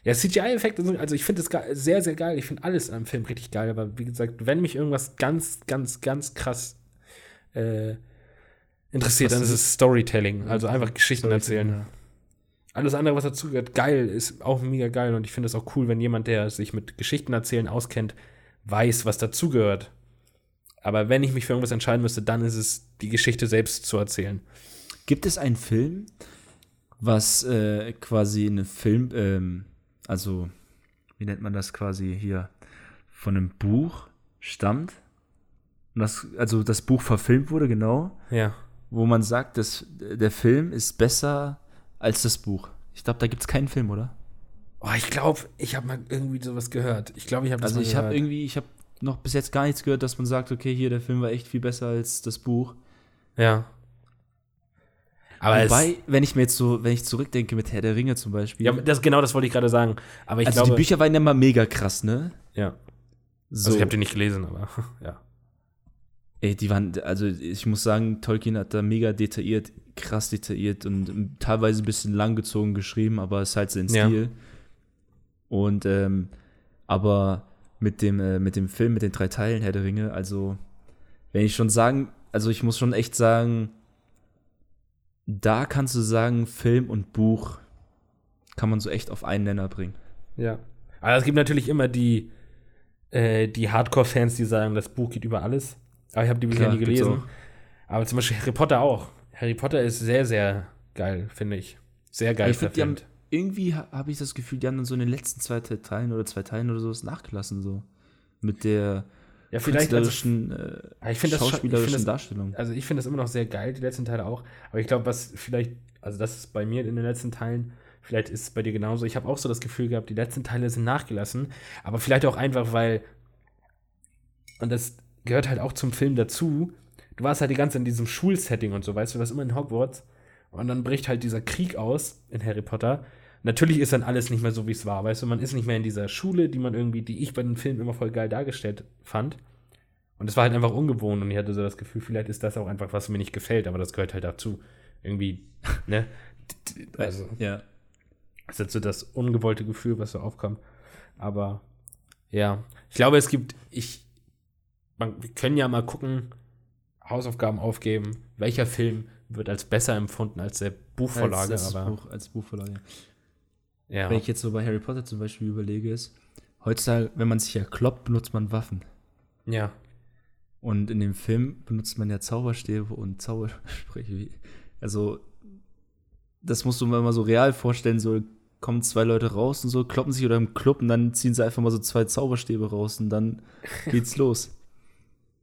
Ja, CGI-Effekte, sind- also ich finde es sehr, sehr geil. Ich finde alles am Film richtig geil. Aber wie gesagt, wenn mich irgendwas ganz, ganz, ganz krass äh, interessiert, dann ist ist es Storytelling. Also einfach Geschichten erzählen. Ja. Alles andere, was dazugehört, geil, ist auch mega geil. Und ich finde es auch cool, wenn jemand, der sich mit Geschichten erzählen auskennt, weiß, was dazugehört. Aber wenn ich mich für irgendwas entscheiden müsste, dann ist es, die Geschichte selbst zu erzählen. Gibt es einen Film, was äh, quasi eine Film, ähm, also wie nennt man das quasi hier, von einem Buch stammt? Und das, also das Buch verfilmt wurde, genau, Ja. wo man sagt, dass der Film ist besser als das Buch. Ich glaube, da gibt es keinen Film, oder? Oh, ich glaube, ich habe mal irgendwie sowas gehört. Ich glaube, ich habe das Also ich habe irgendwie, ich habe noch bis jetzt gar nichts gehört, dass man sagt, okay, hier, der Film war echt viel besser als das Buch. Ja. Aber Wobei, wenn ich mir jetzt so, wenn ich zurückdenke mit Herr der Ringe zum Beispiel. ja, das, genau das wollte ich gerade sagen. Aber ich also glaube, die Bücher waren ja mal mega krass, ne? ja. So. Also ich habe die nicht gelesen, aber ja. Ey, die waren, also ich muss sagen, Tolkien hat da mega detailliert, krass detailliert und teilweise ein bisschen langgezogen geschrieben, aber es ist halt sein Ja. Stil. Und ähm, aber mit dem, äh, mit dem Film, mit den drei Teilen Herr der Ringe, also wenn ich schon sagen, also ich muss schon echt sagen, da kannst du sagen, Film und Buch kann man so echt auf einen Nenner bringen. Ja. Aber es gibt natürlich immer die, äh, die Hardcore-Fans, die sagen, das Buch geht über alles. Aber ich habe die Bücher Klar, nie gelesen. Aber zum Beispiel Harry Potter auch. Harry Potter ist sehr, sehr geil, finde ich. Sehr geil ich find, haben, irgendwie ha- habe ich das Gefühl, die haben dann so in den letzten zwei Te- Teilen oder zwei Teilen oder sowas nachgelassen, so. Mit der Ja, vielleicht. Also, künstlerischen, Ja, ich das ich schauspielerischen find das- Darstellung. also ich finde das immer noch sehr geil, die letzten Teile auch. Aber ich glaube, was vielleicht, also das ist bei mir in den letzten Teilen Vielleicht ist es bei dir genauso. Ich habe auch so das Gefühl gehabt, die letzten Teile sind nachgelassen. Aber vielleicht auch einfach, weil. Und das gehört halt auch zum Film dazu. Du warst halt die ganze Zeit in diesem Schulsetting und so, weißt du, was immer in Hogwarts. Und dann bricht halt dieser Krieg aus in Harry Potter. Natürlich ist dann alles nicht mehr so, wie es war, weißt du, man ist nicht mehr in dieser Schule, die man irgendwie, die ich bei den Filmen immer voll geil dargestellt fand. Und es war halt einfach ungewohnt und ich hatte so das Gefühl, vielleicht ist das auch einfach, was mir nicht gefällt, aber das gehört halt dazu. Irgendwie, ne? Also, Ja. das ist jetzt so das ungewollte Gefühl, was so aufkommt. Aber ja, ich glaube, es gibt, ich, man, wir können ja mal gucken, Hausaufgaben aufgeben, welcher Film wird als besser empfunden als der Buchvorlage, als, als aber Buch, als Buchvorlage. Ja. Wenn ich jetzt so bei Harry Potter zum Beispiel überlege, ist, heutzutage, wenn man sich ja kloppt, benutzt man Waffen. Ja, Und in dem Film benutzt man ja Zauberstäbe und Zaubersprüche. Also, das musst du mir mal so real vorstellen, so kommen zwei Leute raus und so, kloppen sich oder im Club und dann ziehen sie einfach mal so zwei Zauberstäbe raus und dann geht's los.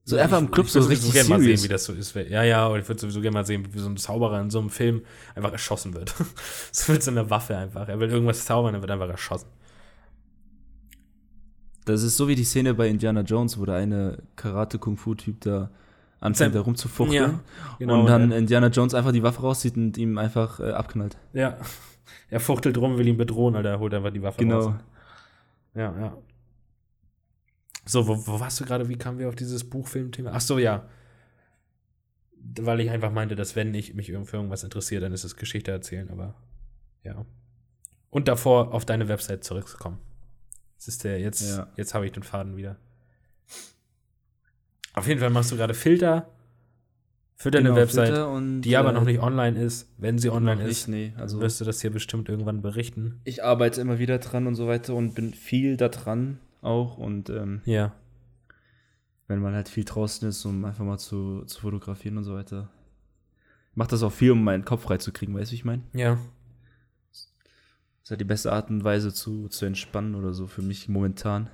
So einfach im Club ich so würd richtig gerne mal sehen, wie das so ist. Ja, ja, und ich würde sowieso gerne mal sehen, wie so ein Zauberer in so einem Film einfach erschossen wird. so mit so einer Waffe einfach. Er will irgendwas zaubern, er wird einfach erschossen. Das ist so wie die Szene bei Indiana Jones, wo der eine Karate-Kung-Fu-Typ da anfängt, da rumzufuchteln. Ja, genau. und dann er, Indiana Jones einfach die Waffe rauszieht und ihm einfach äh, abknallt. ja. Er fuchtelt rum, will ihn bedrohen, Alter, er holt einfach die Waffe Genau. raus. Ja, ja. So, wo, wo warst du gerade? Wie kamen wir auf dieses Buchfilmthema? Ach so, ja. Weil ich einfach meinte, dass wenn ich mich für irgendwas interessiere, dann ist es Geschichte erzählen, aber ja. Und davor auf deine Website zurückzukommen. Das ist der, jetzt, Ja. jetzt habe ich den Faden wieder. Auf jeden Fall machst du gerade Filter für deine Genau, Website, und, die aber äh, noch nicht online ist. Wenn sie online ist, nee. Also wirst du das hier bestimmt irgendwann berichten. ich arbeite immer wieder dran und so weiter und bin viel da dran auch. Und ähm, Ja. wenn man halt viel draußen ist, um einfach mal zu, zu fotografieren und so weiter. Macht das auch viel, um meinen Kopf frei zu kriegen, weißt du, wie ich meine? Ja. Das ist halt die beste Art und Weise zu, zu entspannen oder so für mich momentan.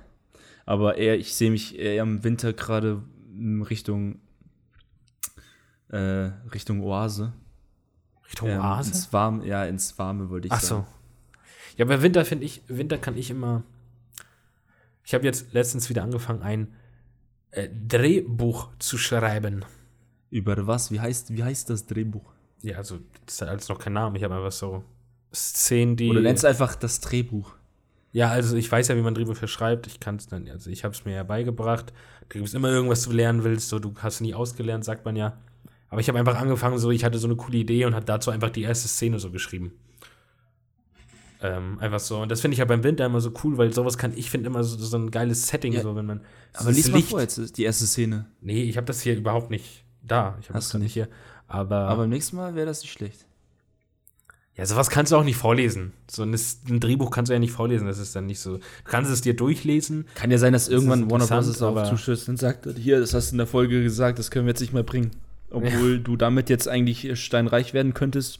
Aber eher, ich sehe mich eher im Winter gerade in Richtung äh, Richtung Oase. Richtung Ähm, Oase? Ins Warme, ja, ins Warme wollte ich Ach sagen. so. Ja, bei Winter finde ich, Winter kann ich immer. Ich habe jetzt letztens wieder angefangen, ein äh, Drehbuch zu schreiben. Über was? Wie heißt, wie heißt das Drehbuch? Ja, also, das hat alles noch keinen Namen. Ich habe einfach so Szenen, die. Oder nennst einfach das Drehbuch. Ja, also ich weiß ja, wie man Drehbücher schreibt. Ich kann es dann, also ich habe es mir ja beigebracht. Du gibt immer irgendwas, du lernen willst, so du hast nie ausgelernt, sagt man ja. Aber ich habe einfach angefangen, so ich hatte so eine coole Idee und habe dazu einfach die erste Szene so geschrieben. Ähm, einfach so. Und das finde ich ja beim Winter immer so cool, weil sowas kann, ich finde immer so, so ein geiles Setting, Ja. so wenn man. Aber das lies mal Licht- vor jetzt, die erste Szene. Nee, ich habe das hier überhaupt nicht da. Ich habe Hast das nicht hier. Aber, Aber beim nächsten Mal wäre das nicht schlecht. ja, sowas kannst du auch nicht vorlesen. So ein, ein Drehbuch kannst du ja nicht vorlesen. Das ist dann nicht so. Du kannst es dir durchlesen. Kann ja sein, dass irgendwann ist Warner Bros. auch aber- zustößt und sagt, hier, das hast du in der Folge gesagt, das können wir jetzt nicht mehr bringen. Obwohl du damit jetzt eigentlich steinreich werden könntest.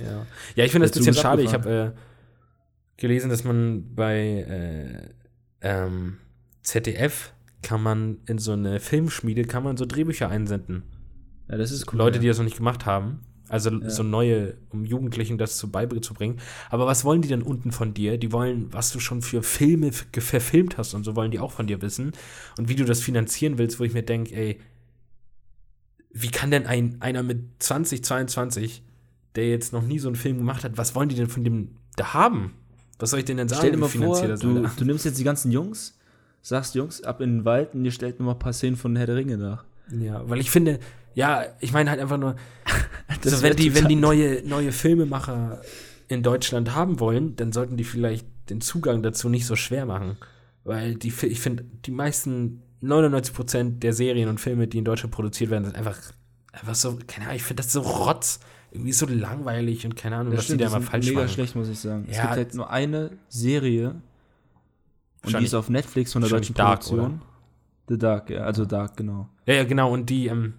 Ja, ja ich finde das ein bisschen schade. Ich habe äh, gelesen, dass man bei äh, ähm, ZDF kann man in so eine Filmschmiede kann man so Drehbücher einsenden. Ja, das ist cool. Leute, ja. die das noch nicht gemacht haben. Also Ja. so neue, um Jugendlichen das zu beizubringen. Aber was wollen die denn unten von dir? Die wollen, was du schon für Filme verfilmt hast und so wollen die auch von dir wissen. Und wie du das finanzieren willst, wo ich mir denke, ey, wie kann denn ein, einer mit 20, 22, der jetzt noch nie so einen Film gemacht hat, was wollen die denn von dem da haben? Was soll ich denen denn sagen? Stell dir mal vor, du, du nimmst jetzt die ganzen Jungs, sagst Jungs, ab in den Wald und ihr stellt nur mal ein paar Szenen von Herr der Ringe nach. Ja, weil ich finde, ja, ich meine halt einfach nur, also wenn die, wenn die neue, neue Filmemacher in Deutschland haben wollen, dann sollten die vielleicht den Zugang dazu nicht so schwer machen. Weil die, ich finde, die meisten 99% der Serien und Filme, die in Deutschland produziert werden, sind einfach, einfach so, keine Ahnung, ich finde das so rotz. Irgendwie so langweilig und keine Ahnung, Das was stimmt, die da sind falsch mega machen. schlecht, muss ich sagen. es Ja. gibt halt nur eine Serie und die ist auf Netflix von der deutschen Dark, Produktion. The Dark, ja, also Dark, genau. Ja, ja, genau. Und die, ähm,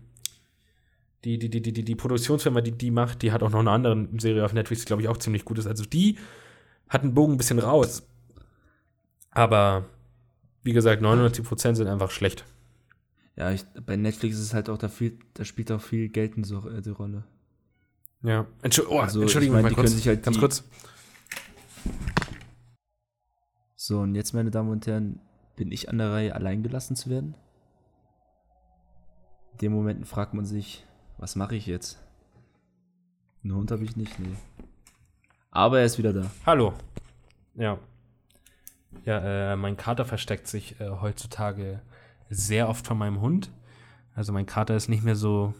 die, die, die, die, die, Produktionsfirma, die die macht, die hat auch noch eine andere Serie auf Netflix, die, glaube ich, auch ziemlich gut ist. Also die hat einen Bogen ein bisschen raus. Aber wie gesagt, 99% sind einfach schlecht. Ja, ich, bei Netflix ist es halt auch, da, viel, da spielt auch viel Geld in so, äh, die Rolle. Ja. Entschu oh, Also, Entschuldigung, ich mein, die kurz, können sich halt ganz kurz. So, und jetzt, meine Damen und Herren, bin ich an der Reihe, allein gelassen zu werden? In dem Momenten fragt man sich, was mache ich jetzt? Einen Hund habe ich nicht, nee. Aber er ist wieder da. Hallo. Ja. Ja, äh, mein Kater versteckt sich äh, heutzutage sehr oft von meinem Hund. Also mein Kater ist nicht mehr so,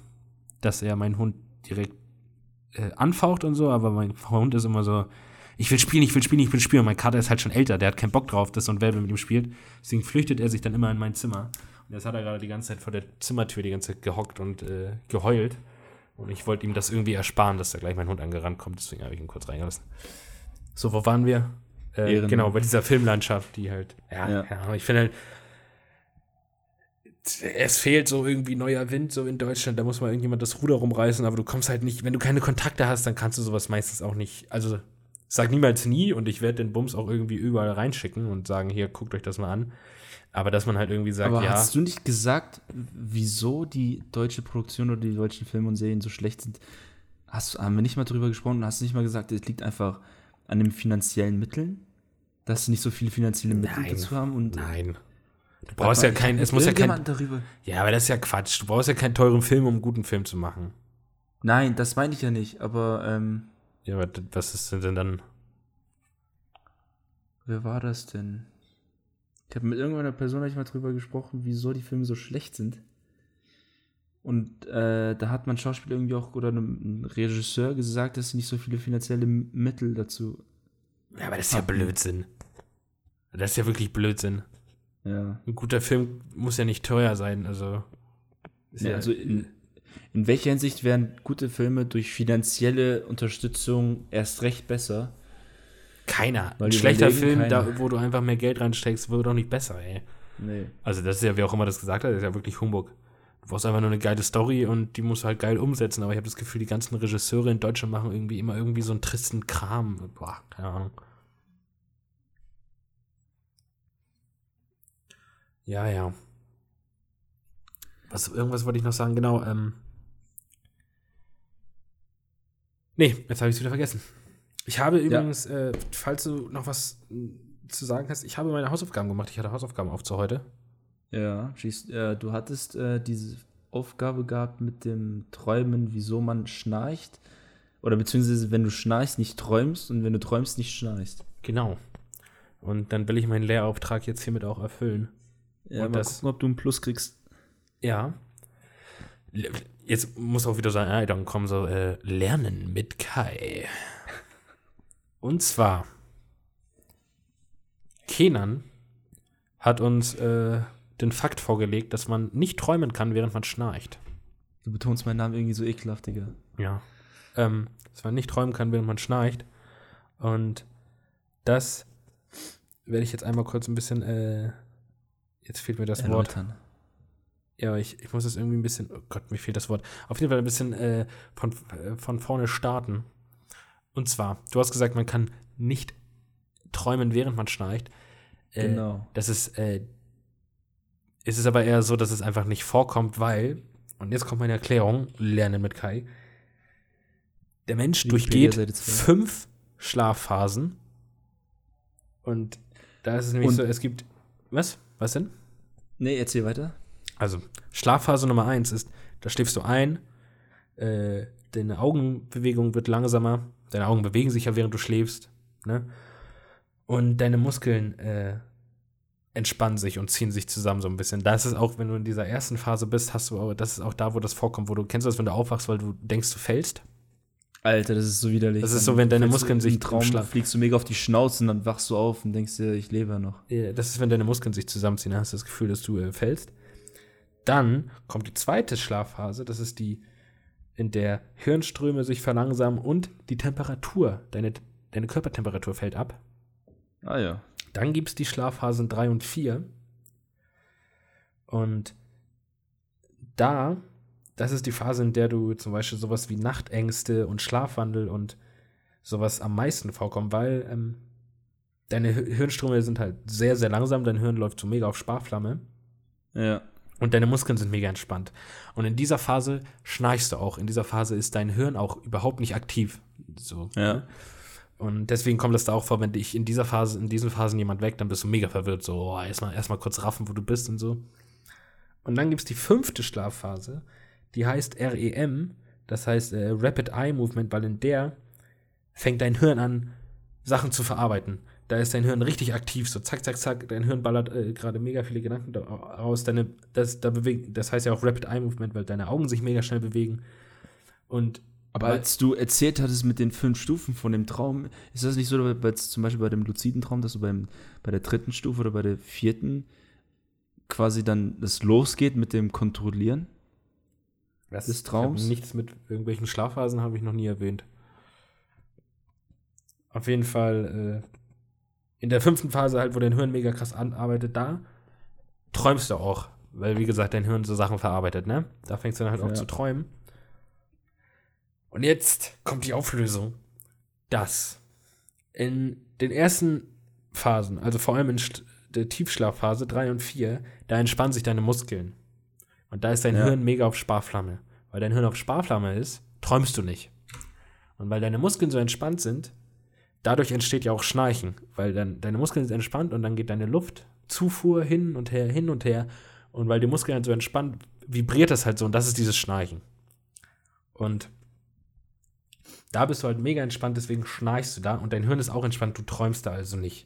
dass er meinen Hund direkt äh, anfaucht und so, aber mein Hund ist immer so, ich will spielen, ich will spielen, ich will spielen. Und mein Kater ist halt schon älter, der hat keinen Bock drauf, dass so ein Welpe mit ihm spielt. Deswegen flüchtet er sich dann immer in mein Zimmer. Und jetzt hat er gerade die ganze Zeit vor der Zimmertür die ganze Zeit gehockt und äh, geheult. Und ich wollte ihm das irgendwie ersparen, dass da gleich mein Hund angerannt kommt. Deswegen habe ich ihn kurz reingelassen. So, wo waren wir? Äh, genau, bei dieser Filmlandschaft, die halt, ja, ja. ja ich finde halt, es fehlt so irgendwie neuer Wind so in Deutschland, da muss mal irgendjemand das Ruder rumreißen, aber du kommst halt nicht, wenn du keine Kontakte hast, dann kannst du sowas meistens auch nicht, also sag niemals nie und ich werde den Bums auch irgendwie überall reinschicken und sagen, hier, guckt euch das mal an. Aber dass man halt irgendwie sagt, aber ja. Hast du nicht gesagt, wieso die deutsche Produktion oder die deutschen Filme und Serien so schlecht sind? Hast, haben wir nicht mal drüber gesprochen? Hast du nicht mal gesagt, es liegt einfach an den finanziellen Mitteln? Dass sie nicht so viele finanzielle Mittel nein, dazu haben? Und nein. Du brauchst ja keinen, es muss ja kein. Darüber. Ja, aber das ist ja Quatsch. Du brauchst ja keinen teuren Film, um einen guten Film zu machen. Nein, das meine ich ja nicht, aber. Ähm, ja, aber was ist denn dann? Wer war das denn? Ich habe mit irgendeiner Person ich mal drüber gesprochen, wieso die Filme so schlecht sind. Und äh, da hat man Schauspieler irgendwie auch oder einem Regisseur gesagt, dass sie nicht so viele finanzielle Mittel dazu. Ja, aber das ist ja Blödsinn. Das ist ja wirklich Blödsinn. Ja. Ein guter Film muss ja nicht teuer sein, also. Ja, ja, also in, in welcher Hinsicht wären gute Filme durch finanzielle Unterstützung erst recht besser? Keiner. Weil Ein schlechter Film, da, wo du einfach mehr Geld reinsteckst, wird doch nicht besser, ey. Nee. Also, das ist ja, wie auch immer das gesagt hat, das ist ja wirklich Humbug. Du brauchst einfach nur eine geile Story und die musst du halt geil umsetzen. Aber ich habe das Gefühl, die ganzen Regisseure in Deutschland machen irgendwie immer irgendwie so einen tristen Kram. Boah, keine Ahnung. Ja, ja. Was, irgendwas wollte ich noch sagen, genau. Ähm nee, jetzt habe ich es wieder vergessen. Ich habe übrigens, ja. äh, falls du noch was äh, zu sagen hast, ich habe meine Hausaufgaben gemacht. Ich hatte Hausaufgaben auf zu heute. Ja, schießt, äh, du hattest äh, diese Aufgabe gehabt mit dem Träumen, wieso man schnarcht. Oder beziehungsweise, wenn du schnarchst, nicht träumst und wenn du träumst, nicht schnarchst. Genau. Und dann will ich meinen Lehrauftrag jetzt hiermit auch erfüllen. Ja, und mal das, gucken, ob du einen Plus kriegst. Ja. Jetzt muss auch wieder so eine Einleitung kommen, so äh, Lernen mit Kai. Und zwar, Kenan hat uns äh, den Fakt vorgelegt, dass man nicht träumen kann, während man schnarcht. Du betonst meinen Namen irgendwie so ekelhaft, Digga. Ja. Ähm, dass man nicht träumen kann, während man schnarcht. Und das werde ich jetzt einmal kurz ein bisschen, äh, jetzt fehlt mir das Erläutern. Wort. Ja, ich, ich muss es irgendwie ein bisschen, oh Gott, mir fehlt das Wort. Auf jeden Fall ein bisschen äh, von, äh, von vorne starten. Und zwar, du hast gesagt, man kann nicht träumen, während man schnarcht. Äh, genau. Das ist, äh, ist es aber eher so, dass es einfach nicht vorkommt, weil, und jetzt kommt meine Erklärung, lernen mit Kai. Der Mensch Wie durchgeht fünf Schlafphasen. Und da ist es nämlich und so, es gibt. Was? Was denn? Nee, erzähl weiter. Also, Schlafphase Nummer eins ist, da schläfst du ein, äh, deine Augenbewegung wird langsamer, Deine Augen bewegen sich ja, während du schläfst. Ne? Und deine Muskeln äh, entspannen sich und ziehen sich zusammen so ein bisschen. Da ist es auch, wenn du in dieser ersten Phase bist, hast du, das ist auch da, wo das vorkommt, wo du kennst das, wenn du aufwachst, weil du denkst, du fällst. Alter, das ist so widerlich. Das ist so, wenn deine Muskeln sich Traum Schlaf fliegst du mega auf die Schnauze und dann wachst du auf und denkst dir, ich lebe ja noch. Ja, das ist, wenn deine Muskeln sich zusammenziehen, dann hast du das Gefühl, dass du äh, fällst. Dann kommt die zweite Schlafphase, das ist die in der Hirnströme sich verlangsamen und die Temperatur, deine, deine Körpertemperatur fällt ab. Ah ja. Dann gibt es die Schlafphasen 3 und 4. Und da, das ist die Phase, in der du zum Beispiel sowas wie Nachtängste und Schlafwandel und sowas am meisten vorkommen, weil ähm, deine Hirnströme sind halt sehr, sehr langsam, dein Hirn läuft so mega auf Sparflamme. Ja. Und deine Muskeln sind mega entspannt. Und in dieser Phase schnarchst du auch. In dieser Phase ist dein Hirn auch überhaupt nicht aktiv. So. Ja. Und deswegen kommt es da auch vor, wenn dich in dieser Phase, in diesen Phasen jemand weg, dann bist du mega verwirrt. So, oh, erstmal erst kurz raffen, wo du bist und so. Und dann gibt es die fünfte Schlafphase, die heißt REM, das heißt äh, Rapid Eye Movement, weil in der fängt dein Hirn an, Sachen zu verarbeiten. Da ist dein Hirn richtig aktiv, so zack, zack, zack, dein Hirn ballert äh, gerade mega viele Gedanken raus. Deine, das, da bewegt, das heißt ja auch Rapid Eye Movement, weil deine Augen sich mega schnell bewegen. Und aber als du erzählt hattest mit den fünf Stufen von dem Traum, ist das nicht so, weil zum Beispiel bei dem luziden Traum, dass du beim, bei der dritten Stufe oder bei der vierten quasi dann das losgeht mit dem Kontrollieren Was? des Traums? Nichts mit irgendwelchen Schlafphasen habe ich noch nie erwähnt. Auf jeden Fall äh, in der fünften Phase halt, wo dein Hirn mega krass arbeitet, da träumst du auch. Weil, wie gesagt, dein Hirn so Sachen verarbeitet, ne? Da fängst du dann halt ja. auch zu träumen. Und jetzt kommt die Auflösung, dass in den ersten Phasen, also vor allem in der Tiefschlafphase 3 und 4, da entspannen sich deine Muskeln. Und da ist dein ja. Hirn mega auf Sparflamme. Weil dein Hirn auf Sparflamme ist, träumst du nicht. Und weil deine Muskeln so entspannt sind, dadurch entsteht ja auch Schnarchen. Weil dann deine Muskeln sind entspannt und dann geht deine Luftzufuhr hin und her, hin und her. Und weil die Muskeln halt so entspannt, vibriert das halt so und das ist dieses Schnarchen. Und da bist du halt mega entspannt, deswegen schnarchst du da und dein Hirn ist auch entspannt, du träumst da also nicht.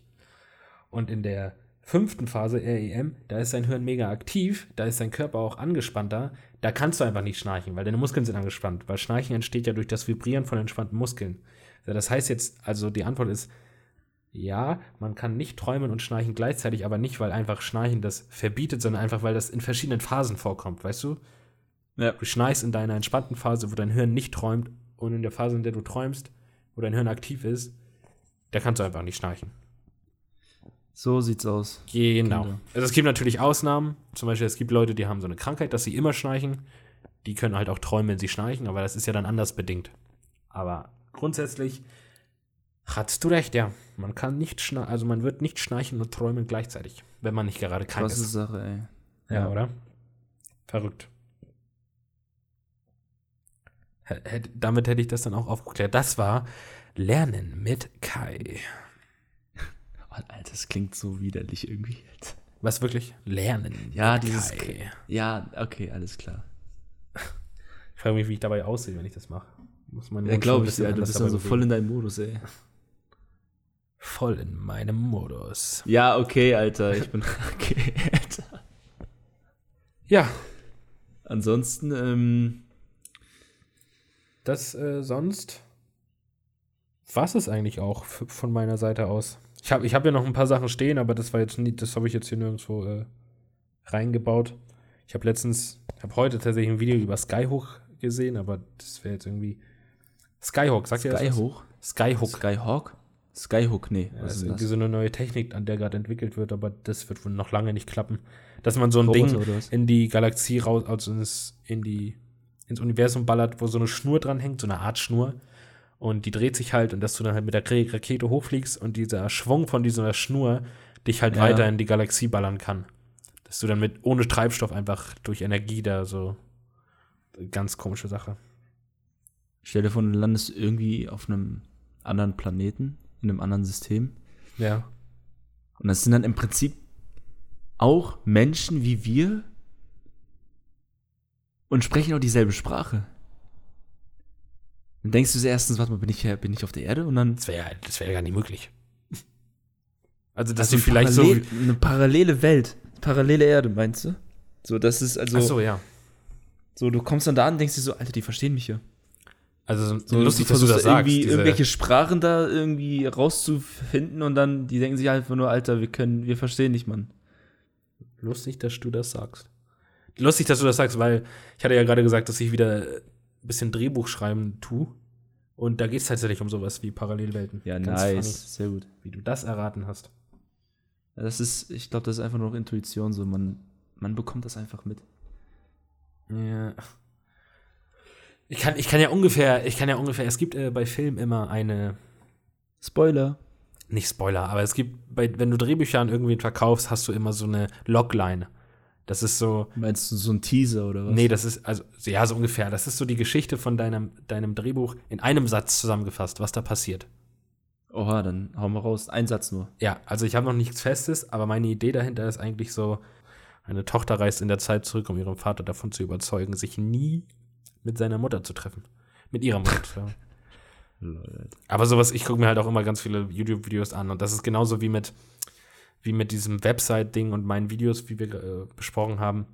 Und in der fünften Phase, REM, da ist dein Hirn mega aktiv, da ist dein Körper auch angespannter, da kannst du einfach nicht schnarchen, weil deine Muskeln sind angespannt, weil Schnarchen entsteht ja durch das Vibrieren von entspannten Muskeln. Das heißt jetzt, also die Antwort ist, ja, man kann nicht träumen und schnarchen gleichzeitig, aber nicht, weil einfach Schnarchen das verbietet, sondern einfach, weil das in verschiedenen Phasen vorkommt, weißt du? Ja. Du schnarchst in deiner entspannten Phase, wo dein Hirn nicht träumt und in der Phase, in der du träumst, wo dein Hirn aktiv ist, da kannst du einfach nicht schnarchen. So sieht's aus. Genau. Kinder. Also es gibt natürlich Ausnahmen. Zum Beispiel, es gibt Leute, die haben so eine Krankheit, dass sie immer schnarchen. Die können halt auch träumen, wenn sie schnarchen, aber das ist ja dann anders bedingt. Aber grundsätzlich hast du recht, ja. Man kann nicht schnarchen, also man wird nicht schnarchen und träumen gleichzeitig, wenn man nicht gerade krank Krasse ist. Sache, ey. Ja, ja, oder? Verrückt damit hätte ich das dann auch aufgeklärt. Das war Lernen mit Kai. Alter, das klingt so widerlich irgendwie. Was wirklich? Lernen. Ja, dieses. Kai. Ja, okay, alles klar. Ich frage mich, wie ich dabei aussehe, wenn ich das mache. Muss man ja, glaube ich, ja, du bist dann so voll in deinem Modus, ey. Voll in meinem Modus. Ja, okay, Alter. Ich bin. Okay, Alter. Ja. Ansonsten, ähm, das äh, sonst was ist eigentlich auch von meiner Seite aus. Ich habe ich hab ja noch ein paar Sachen stehen, aber das war jetzt nicht, das habe ich jetzt hier nirgendwo äh, reingebaut. Ich habe letztens, habe heute tatsächlich ein Video über Skyhook gesehen, aber das wäre jetzt irgendwie Skyhawk, sagt ihr das? Skyhook? Skyhook. Skyhawk? Skyhook, nee. Ja, ist irgendwie so eine neue Technik, an der gerade entwickelt wird, aber das wird wohl noch lange nicht klappen. Dass man so ein Roboter Ding in die Galaxie raus, also in die ins Universum ballert, wo so eine Schnur dran hängt, so eine Art Schnur. Und die dreht sich halt und dass du dann halt mit der Rakete hochfliegst und dieser Schwung von dieser Schnur dich halt ja. weiter in die Galaxie ballern kann. Dass du dann mit ohne Treibstoff einfach durch Energie da so ganz komische Sache. Stell dir vor, du landest irgendwie auf einem anderen Planeten, in einem anderen System. Ja. Und das sind dann im Prinzip auch Menschen wie wir, und sprechen auch dieselbe Sprache. Dann denkst du erstens, warte mal, bin ich, bin ich auf der Erde? Und dann. Das wäre ja, das wär ja gar nicht möglich. Also, dass also sie vielleicht Parallel, so. Eine parallele Welt. Parallele Erde, meinst du? So, das ist also. Ach so, ja. So, du kommst dann da an und denkst dir so, Alter, die verstehen mich ja. Also, so lustig, dass du das sagst. Irgendwie irgendwelche Sprachen da irgendwie rauszufinden und dann, die denken sich einfach nur, Alter, wir können, wir verstehen dich, Mann. Lustig, dass du das sagst lustig, dass du das sagst, weil ich hatte ja gerade gesagt, dass ich wieder bisschen Drehbuch schreiben tue. Und da geht es tatsächlich um sowas wie Parallelwelten. Ja, Ganz nice. Funny, Sehr gut. Wie du das erraten hast. Ja, das ist, ich glaube, das ist einfach nur Intuition so. Man, man bekommt das einfach mit. Ja. Ich kann, ich kann ja ungefähr, ich kann ja ungefähr, es gibt äh, bei Filmen immer eine Spoiler. Nicht Spoiler, aber es gibt, bei, wenn du Drehbücher an irgendwen verkaufst, hast du immer so eine Logline. Das ist so. Meinst du so ein Teaser oder was? Nee, das ist, also, ja, so ungefähr. Das ist so die Geschichte von deinem, deinem Drehbuch in einem Satz zusammengefasst, was da passiert. Oha, dann hauen wir raus. Ein Satz nur. Ja, also ich habe noch nichts Festes, aber meine Idee dahinter ist eigentlich so, eine Tochter reist in der Zeit zurück, um ihren Vater davon zu überzeugen, sich nie mit seiner Mutter zu treffen. Mit ihrer Mutter zu treffen. Aber sowas, ich gucke mir halt auch immer ganz viele YouTube-Videos an und das ist genauso wie mit, wie mit diesem Website-Ding und meinen Videos, wie wir äh, besprochen haben.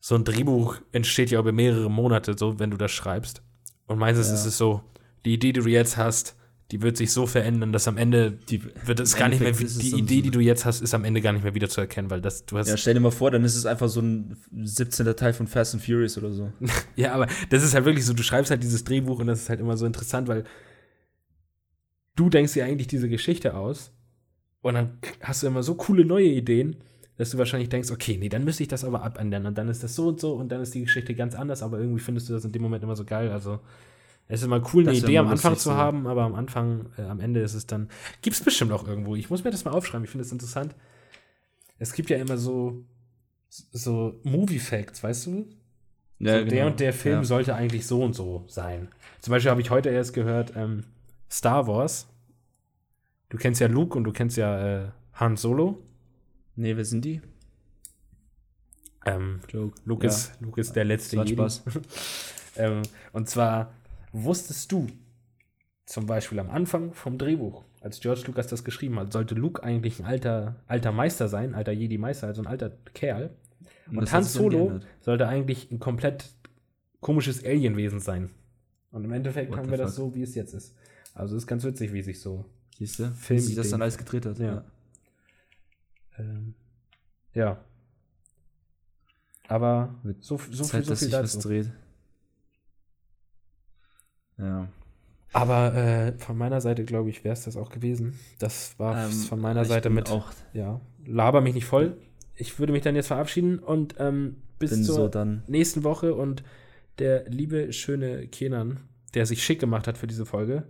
So ein Drehbuch entsteht ja über mehrere Monate, so wenn du das schreibst. Und meistens Ja. ist es so, die Idee, die du jetzt hast, die wird sich so verändern, dass am Ende Die, wird es gar nicht mehr, die Idee, die du jetzt hast, ist am Ende gar nicht mehr wieder zu erkennen, weil das, du hast, ja, ja, stell dir mal vor, dann ist es einfach so ein 17. Teil von Fast and Furious oder so. aber das ist halt wirklich so, du schreibst halt dieses Drehbuch und das ist halt immer so interessant, weil du denkst dir eigentlich diese Geschichte aus und dann hast du immer so coole neue Ideen, dass du wahrscheinlich denkst, okay, nee, dann müsste ich das aber abändern und dann ist das so und so und dann ist die Geschichte ganz anders, aber irgendwie findest du das in dem Moment immer so geil, also es ist immer cool, eine Das Idee am Anfang zu haben, aber am Anfang, äh, am Ende ist es dann, gibt es bestimmt auch irgendwo, ich muss mir das mal aufschreiben, ich finde das interessant. Es gibt ja immer so, so Movie-Facts, weißt du? so, Der und der Film genau. Ja. sollte eigentlich so und so sein. Zum Beispiel habe ich heute erst gehört, ähm, Star Wars. Du kennst ja Luke und du kennst ja äh, Han Solo. Nee, wer sind die? Ähm, Joke. Luke, Ja. ist, Luke ist der letzte Das Jedi. Spaß. ähm, und zwar wusstest du zum Beispiel am Anfang vom Drehbuch, als George Lucas das geschrieben hat, sollte Luke eigentlich ein alter, alter Meister sein, alter Jedi-Meister, also ein alter Kerl. Und das Han Solo sollte eigentlich ein komplett komisches Alienwesen sein. Und im Endeffekt What haben wir das fuck? so, wie es jetzt ist. Also ist ganz witzig, wie sich so. Siehst du? Film- Wie das dann alles gedreht hat. Ja. Ähm, ja. Aber Wird so, so Zeit, viel, so dass viel sich was dazu. dreht. Ja. Aber äh, von meiner Seite, glaube ich, wäre es das auch gewesen. Das war Ähm, von meiner Seite mit. auch Ja. Laber mich nicht voll. Ich würde mich dann jetzt verabschieden und ähm, bis bin zur so dann. nächsten Woche und der liebe, schöne Kenan, der sich schick gemacht hat für diese Folge.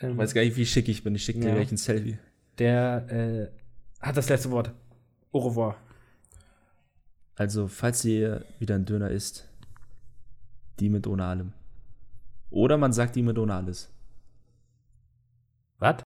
Ähm, Ich weiß gar nicht, wie schick ich bin. Ich schicke dir Ja. gleich ein Selfie. der äh, hat das letzte Wort. Au revoir. Also, falls ihr wieder ein Döner isst, die mit ohne allem. Oder man sagt die mit ohne alles. Was?